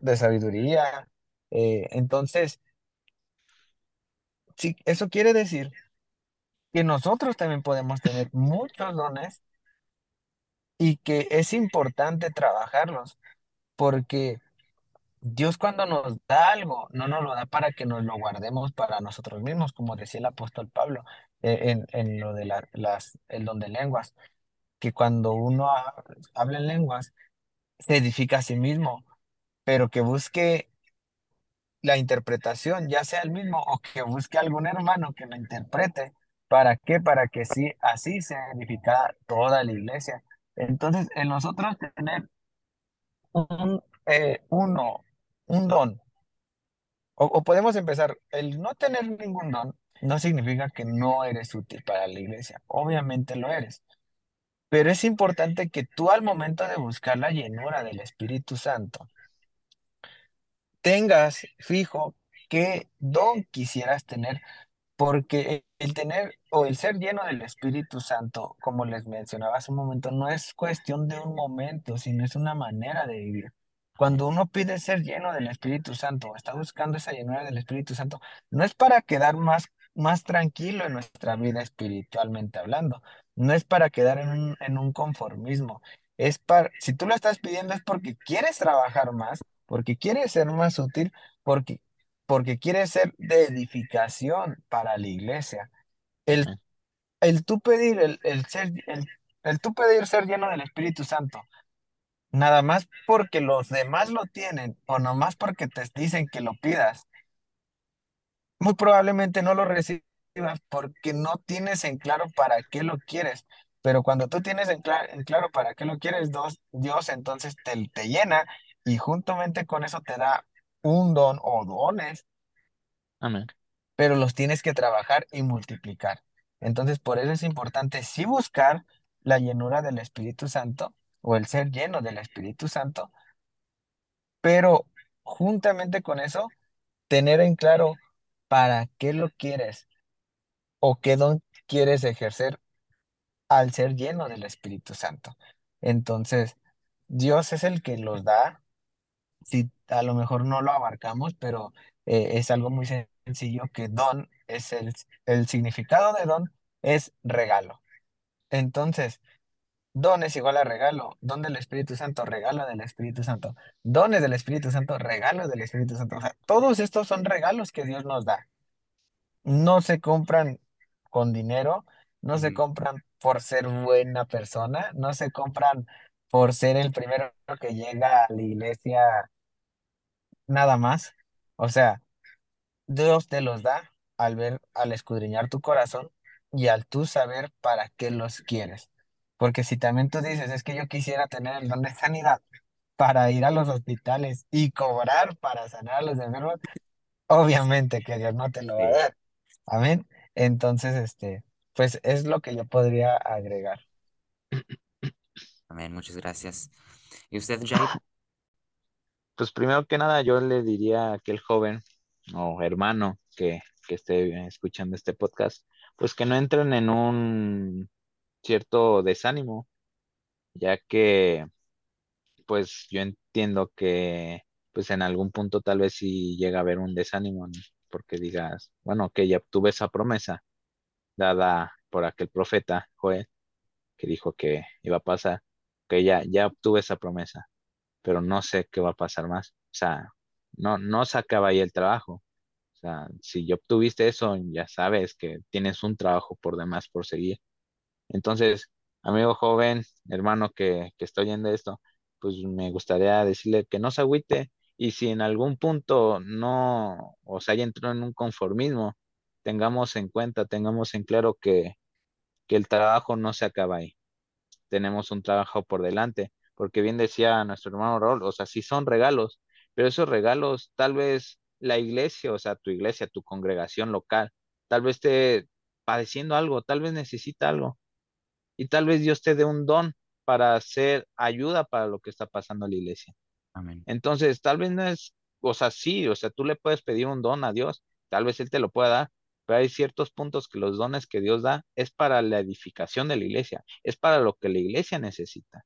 de sabiduría. Eh, entonces, sí, eso quiere decir que nosotros también podemos tener muchos dones y que es importante trabajarlos, porque Dios cuando nos da algo, no nos lo da para que nos lo guardemos para nosotros mismos, como decía el apóstol Pablo eh, en, en lo de la- las, el don de lenguas, que cuando uno ha- habla en lenguas, se edifica a sí mismo, pero que busque la interpretación, ya sea el mismo o que busque algún hermano que lo interprete. ¿Para qué? Para que sí, así se edifica toda la iglesia. Entonces, en nosotros tener un, eh, uno, un don, o, podemos empezar, el no tener ningún don no significa que no eres útil para la iglesia. Obviamente lo eres. Pero es importante que tú al momento de buscar la llenura del Espíritu Santo, tengas fijo qué don quisieras tener Porque el tener o el ser lleno del Espíritu Santo, como les mencionaba hace un momento, no es cuestión de un momento, sino es una manera de vivir. Cuando uno pide ser lleno del Espíritu Santo, está buscando esa llenura del Espíritu Santo, no es para quedar más, más tranquilo en nuestra vida espiritualmente hablando, no es para quedar en un, en un conformismo, es para, si tú lo estás pidiendo es porque quieres trabajar más, porque quieres ser más útil, porque porque quiere ser de edificación para la iglesia. El, el tú pedir, el, el ser, el, el tú pedir ser lleno del Espíritu Santo, nada más porque los demás lo tienen o nomás porque te dicen que lo pidas, muy probablemente no lo recibas porque no tienes en claro para qué lo quieres. Pero cuando tú tienes en, en claro para qué lo quieres, dos- Dios entonces te, te llena y juntamente con eso te da un don o dones
Amén.
pero los tienes que trabajar y multiplicar. Entonces, por eso es importante sí buscar la llenura del Espíritu Santo o el ser lleno del Espíritu Santo, pero juntamente con eso, tener en claro para qué lo quieres o qué don quieres ejercer al ser lleno del Espíritu Santo. Entonces, Dios es el que los da sí, a lo mejor no lo abarcamos, pero eh, es algo muy sen- sencillo que don es el, el significado de don es regalo. Entonces, don es igual a regalo. Don del Espíritu Santo, regalo del Espíritu Santo. Dones del Espíritu Santo, regalo del Espíritu Santo. O sea, todos estos son regalos que Dios nos da. No se compran con dinero, no se compran por ser buena persona, no se compran por ser el primero que llega a la iglesia nada más. O sea, Dios te los da al ver, al escudriñar tu corazón y al tú saber para qué los quieres. Porque si también tú dices, es que yo quisiera tener el don de sanidad para ir a los hospitales y cobrar para sanar a los enfermos, obviamente que Dios no te lo va a dar. Amén. Entonces, este, pues es lo que yo podría agregar.
amén, muchas gracias. ¿Y usted, Jair?
Pues primero que nada, yo le diría a aquel joven o hermano que, que esté escuchando este podcast, pues que no entren en un cierto desánimo, ya que pues yo entiendo que pues en algún punto tal vez sí llega a haber un desánimo. Porque digas, bueno, que ya obtuve esa promesa dada por aquel profeta Joel, que dijo que iba a pasar, que ya, ya obtuve esa promesa, pero no sé qué va a pasar más. O sea, no, no se acaba ahí el trabajo. O sea, si ya obtuviste eso, ya sabes que tienes un trabajo por demás por seguir. Entonces, amigo joven, hermano que, que está oyendo esto, pues me gustaría decirle que no se agüite y si en algún punto no, o sea, ya en un conformismo, tengamos en cuenta, tengamos en claro que, que el trabajo no se acaba ahí. Tenemos un trabajo por delante, porque bien decía nuestro hermano Raúl, o sea, sí son regalos, pero esos regalos tal vez la iglesia, o sea, tu iglesia, tu congregación local, tal vez esté padeciendo algo, tal vez necesita algo y tal vez Dios te dé un don para hacer ayuda para lo que está pasando en la iglesia.
Amén.
Entonces, tal vez no es, o sea, sí, o sea, tú le puedes pedir un don a Dios, tal vez Él te lo pueda dar, pero hay ciertos puntos que los dones que Dios da es para la edificación de la iglesia, es para lo que la iglesia necesita.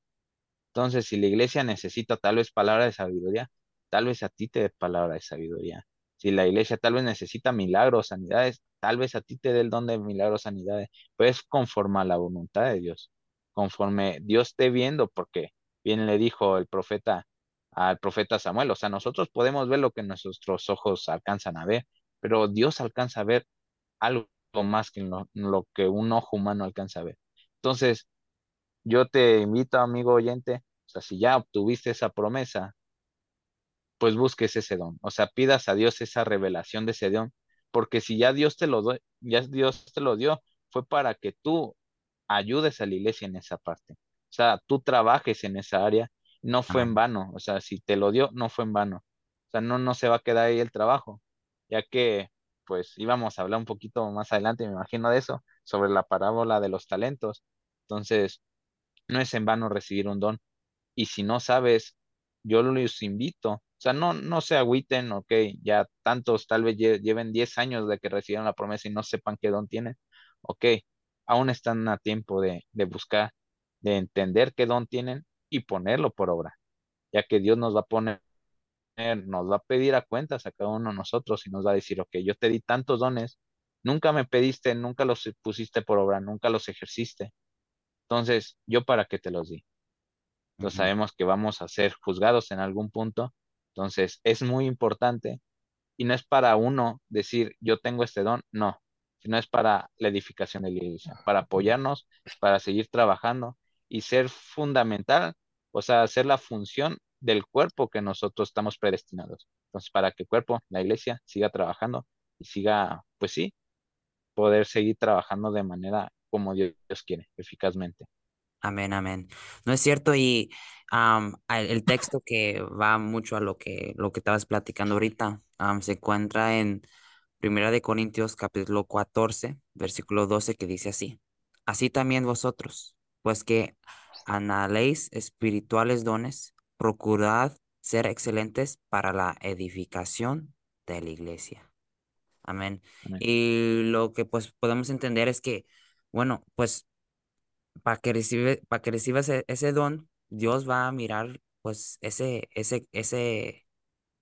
Entonces, si la iglesia necesita tal vez palabra de sabiduría, tal vez a ti te dé palabra de sabiduría. Si la iglesia tal vez necesita milagros, sanidades, tal vez a ti te dé el don de milagros, sanidades, pues conforme a la voluntad de Dios, conforme Dios esté viendo, porque bien le dijo el profeta al profeta Samuel, o sea, nosotros podemos ver lo que nuestros ojos alcanzan a ver, pero Dios alcanza a ver algo más que lo, lo que un ojo humano alcanza a ver. Entonces, yo te invito, amigo oyente, o sea, si ya obtuviste esa promesa, pues busques ese don, o sea, pidas a Dios esa revelación de ese don, porque si ya Dios te lo dio, ya Dios te lo dio, fue para que tú ayudes a la iglesia en esa parte. O sea, tú trabajes en esa área, no fue en vano, o sea, si te lo dio, no fue en vano. O sea, no, no se va a quedar ahí el trabajo, ya que, pues, íbamos a hablar un poquito más adelante, me imagino, de eso, sobre la parábola de los talentos. Entonces, no es en vano recibir un don. Y si no sabes, yo los invito. O sea, no, no se agüiten, ok, ya tantos tal vez lle- lleven 10 años de que recibieron la promesa y no sepan qué don tienen. Ok, aún están a tiempo de, de buscar, de entender qué don tienen y ponerlo por obra, ya que Dios nos va a poner, nos va a pedir a cuentas a cada uno de nosotros y nos va a decir, ok, yo te di tantos dones, nunca me pediste, nunca los pusiste por obra, nunca los ejerciste. Entonces, ¿yo para qué te los di? Entonces sabemos que vamos a ser juzgados en algún punto. Entonces es muy importante y no es para uno decir yo tengo este don, no, sino es para la edificación de la iglesia, para apoyarnos, para seguir trabajando y ser fundamental, o sea, hacer la función del cuerpo que nosotros estamos predestinados. Entonces, para que el cuerpo, la iglesia, siga trabajando y siga, pues sí, poder seguir trabajando de manera como Dios quiere, eficazmente.
Amén, amén. No es cierto y el texto que va mucho a lo que lo que estabas platicando ahorita se encuentra en Primera de Corintios capítulo 14 versículo 12 que dice así: Así también vosotros, pues que anheléis espirituales dones, procurad ser excelentes para la edificación de la iglesia. Amén.
Amén.
Y lo que pues podemos entender es que, bueno, pues para que recibe, para que recibas e- ese don, Dios va a mirar pues ese, ese, ese,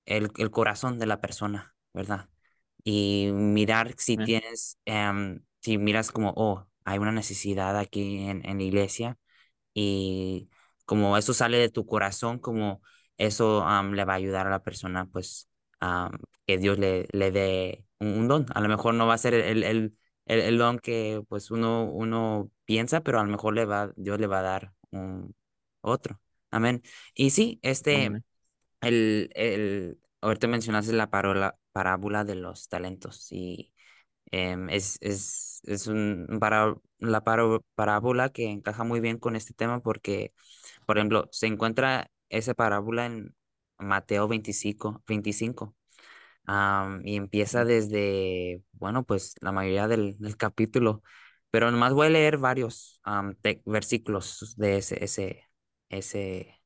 el, el corazón de la persona, ¿verdad? Y mirar si tienes, em, si miras como, oh, hay una necesidad aquí en, en la iglesia y como eso sale de tu corazón, como eso le va a ayudar a la persona, pues, que Dios le, le dé un, un don. A lo mejor no va a ser el, el, el, el, don que pues uno, uno piensa, pero a lo mejor le va, Dios le va a dar un, otro. Amén. Y sí, este, el, el, ahorita mencionaste la parola, parábola de los talentos y em, es, es, es un, para, la paro, parábola que encaja muy bien con este tema porque, por ejemplo, se encuentra esa parábola en Mateo 25, 25 Um, y empieza desde, bueno, pues la mayoría del, del capítulo. Pero nomás voy a leer varios versículos de ese, ese, ese,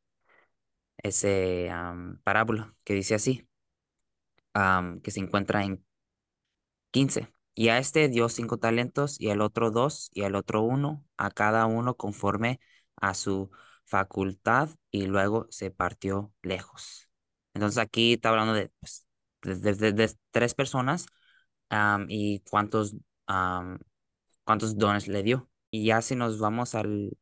ese um, parábola que dice así, que se encuentra en 15. Y a este dio cinco talentos, y al otro dos, y al otro uno, a cada uno conforme a su facultad, y luego se partió lejos. Entonces aquí está hablando de pues, de, tres personas y cuántos, cuántos dones le dio. Y ya si nos vamos al,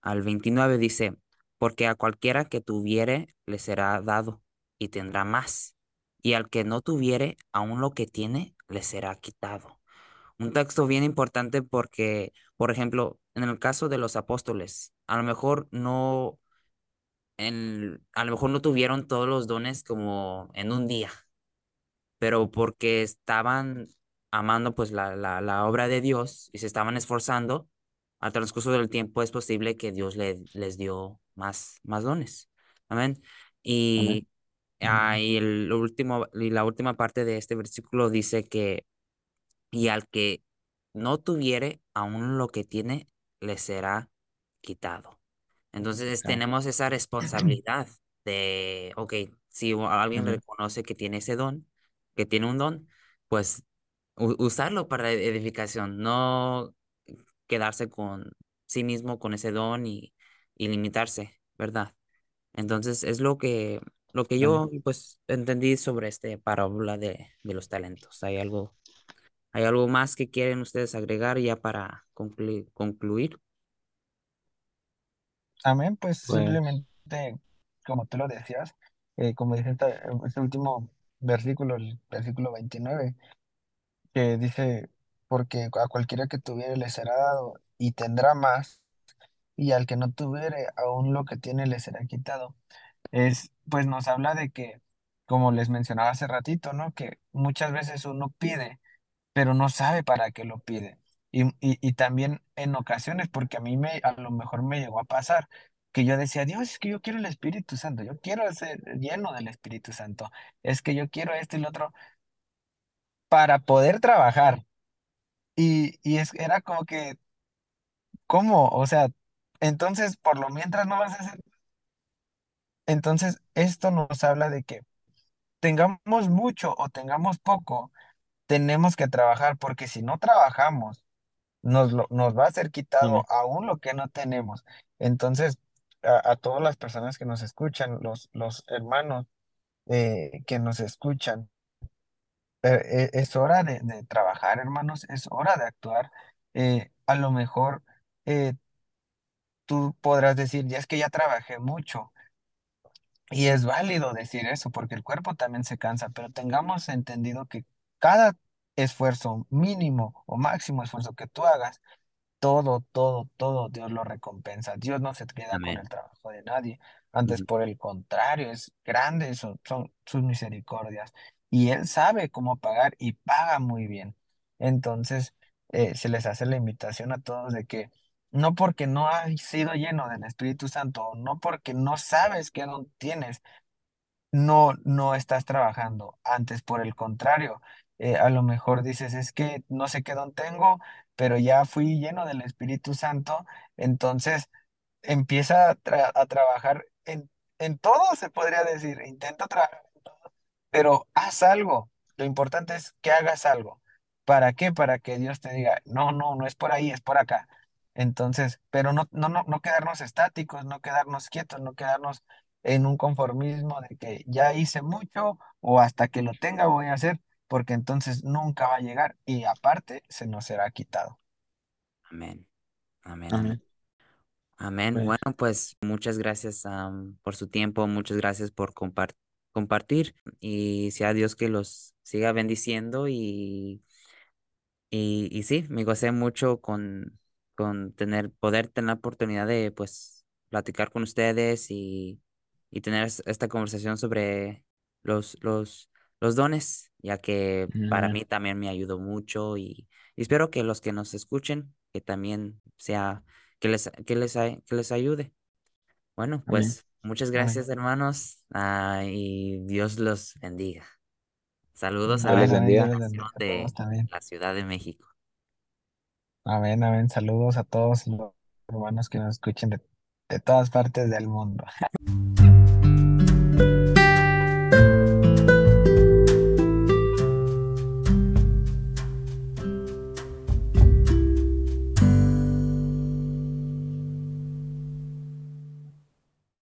al 29 dice, porque a cualquiera que tuviere le será dado y tendrá más, y al que no tuviere, aún lo que tiene le será quitado. Un texto bien importante porque, por ejemplo, en el caso de los apóstoles, a lo mejor no, en, a lo mejor no tuvieron todos los dones como en un día, pero porque estaban amando pues la, la, la obra de Dios y se estaban esforzando, al transcurso del tiempo es posible que Dios le, les dio más, más dones. Amén.
Amén.
Y, ah, y el último, y la última parte de este versículo dice que, y al que no tuviere, aún lo que tiene le será quitado. Entonces tenemos esa responsabilidad de, ok, si alguien
Amén.
reconoce que tiene ese don, que tiene un don, pues usarlo para ed- edificación, no quedarse con sí mismo con ese don y, y limitarse, ¿verdad? Entonces es lo que lo que yo pues entendí sobre este parábola de, de los talentos. ¿Hay algo, hay algo más que quieren ustedes agregar ya para conclu- concluir?
Amén, pues
Pues,
simplemente, como tú lo decías, eh, como dice esta- este último versículo, el versículo 29, que dice, porque a cualquiera que tuviere le será dado y tendrá más, y al que no tuviere, aún lo que tiene le será quitado. Es, pues nos habla de que, como les mencionaba hace ratito, ¿no? Que muchas veces uno pide pero no sabe para qué lo pide. Y, y, y también en ocasiones, porque a mí me, a lo mejor me llegó a pasar, que yo decía, Dios, es que yo quiero el Espíritu Santo, yo quiero ser lleno del Espíritu Santo, es que yo quiero esto y lo otro, para poder trabajar. Y, y es, era como que, ¿cómo? O sea, entonces, por lo mientras no vas a hacer, entonces esto nos habla de que tengamos mucho o tengamos poco, tenemos que trabajar, porque si no trabajamos, nos, lo- nos va a ser quitado aún lo que no tenemos. Entonces, a, a todas las personas que nos escuchan, los, los hermanos eh, que nos escuchan, eh, es hora de, de trabajar, hermanos, es hora de actuar. Eh, a lo mejor tú podrás decir, ya es que ya trabajé mucho, y es válido decir eso, porque el cuerpo también se cansa, pero tengamos entendido que cada esfuerzo mínimo o máximo esfuerzo que tú hagas, Todo, todo, todo Dios lo recompensa. Dios no se queda con
Amén.
el trabajo de nadie. Antes,
Ujú.
por el contrario, es grande, son, son sus misericordias. Y Él sabe cómo pagar y paga muy bien. Entonces, eh, se les hace la invitación a todos de que no porque no has sido lleno del Espíritu Santo, o no porque no sabes qué don tienes, no, no estás trabajando. Antes, por el contrario, eh, a lo mejor dices, es que no sé qué don tengo, pero ya fui lleno del Espíritu Santo, entonces empieza a, a trabajar en, en todo, se podría decir. Intenta trabajar en todo, pero haz algo. Lo importante es que hagas algo. ¿Para qué? Para que Dios te diga, no, no, no es por ahí, es por acá. Entonces, pero no, no, no, no quedarnos estáticos, no quedarnos quietos, no quedarnos en un conformismo de que ya hice mucho o hasta que lo tenga voy a hacer, porque entonces nunca va a llegar y aparte se nos será quitado.
Amén. Amén. Amén.
Amén.
Amén.
Pues,
Bueno, pues muchas gracias por su tiempo, muchas gracias por compar- compartir y sea Dios que los siga bendiciendo y, y, y sí, me gocé mucho con, con tener, poder tener la oportunidad de pues platicar con ustedes y, y tener es- esta conversación sobre los, los, los dones, ya que para
amén.
mí también me ayudó mucho y, y espero que los que nos escuchen, que también sea, que les, que les, que les ayude. Bueno,
Amén.
pues muchas
Amén.
gracias, hermanos, ah, y Dios los bendiga. Saludos a la
todos
de la Ciudad de México.
Amén, amén. Saludos a todos los hermanos que nos escuchen de, de todas partes del mundo.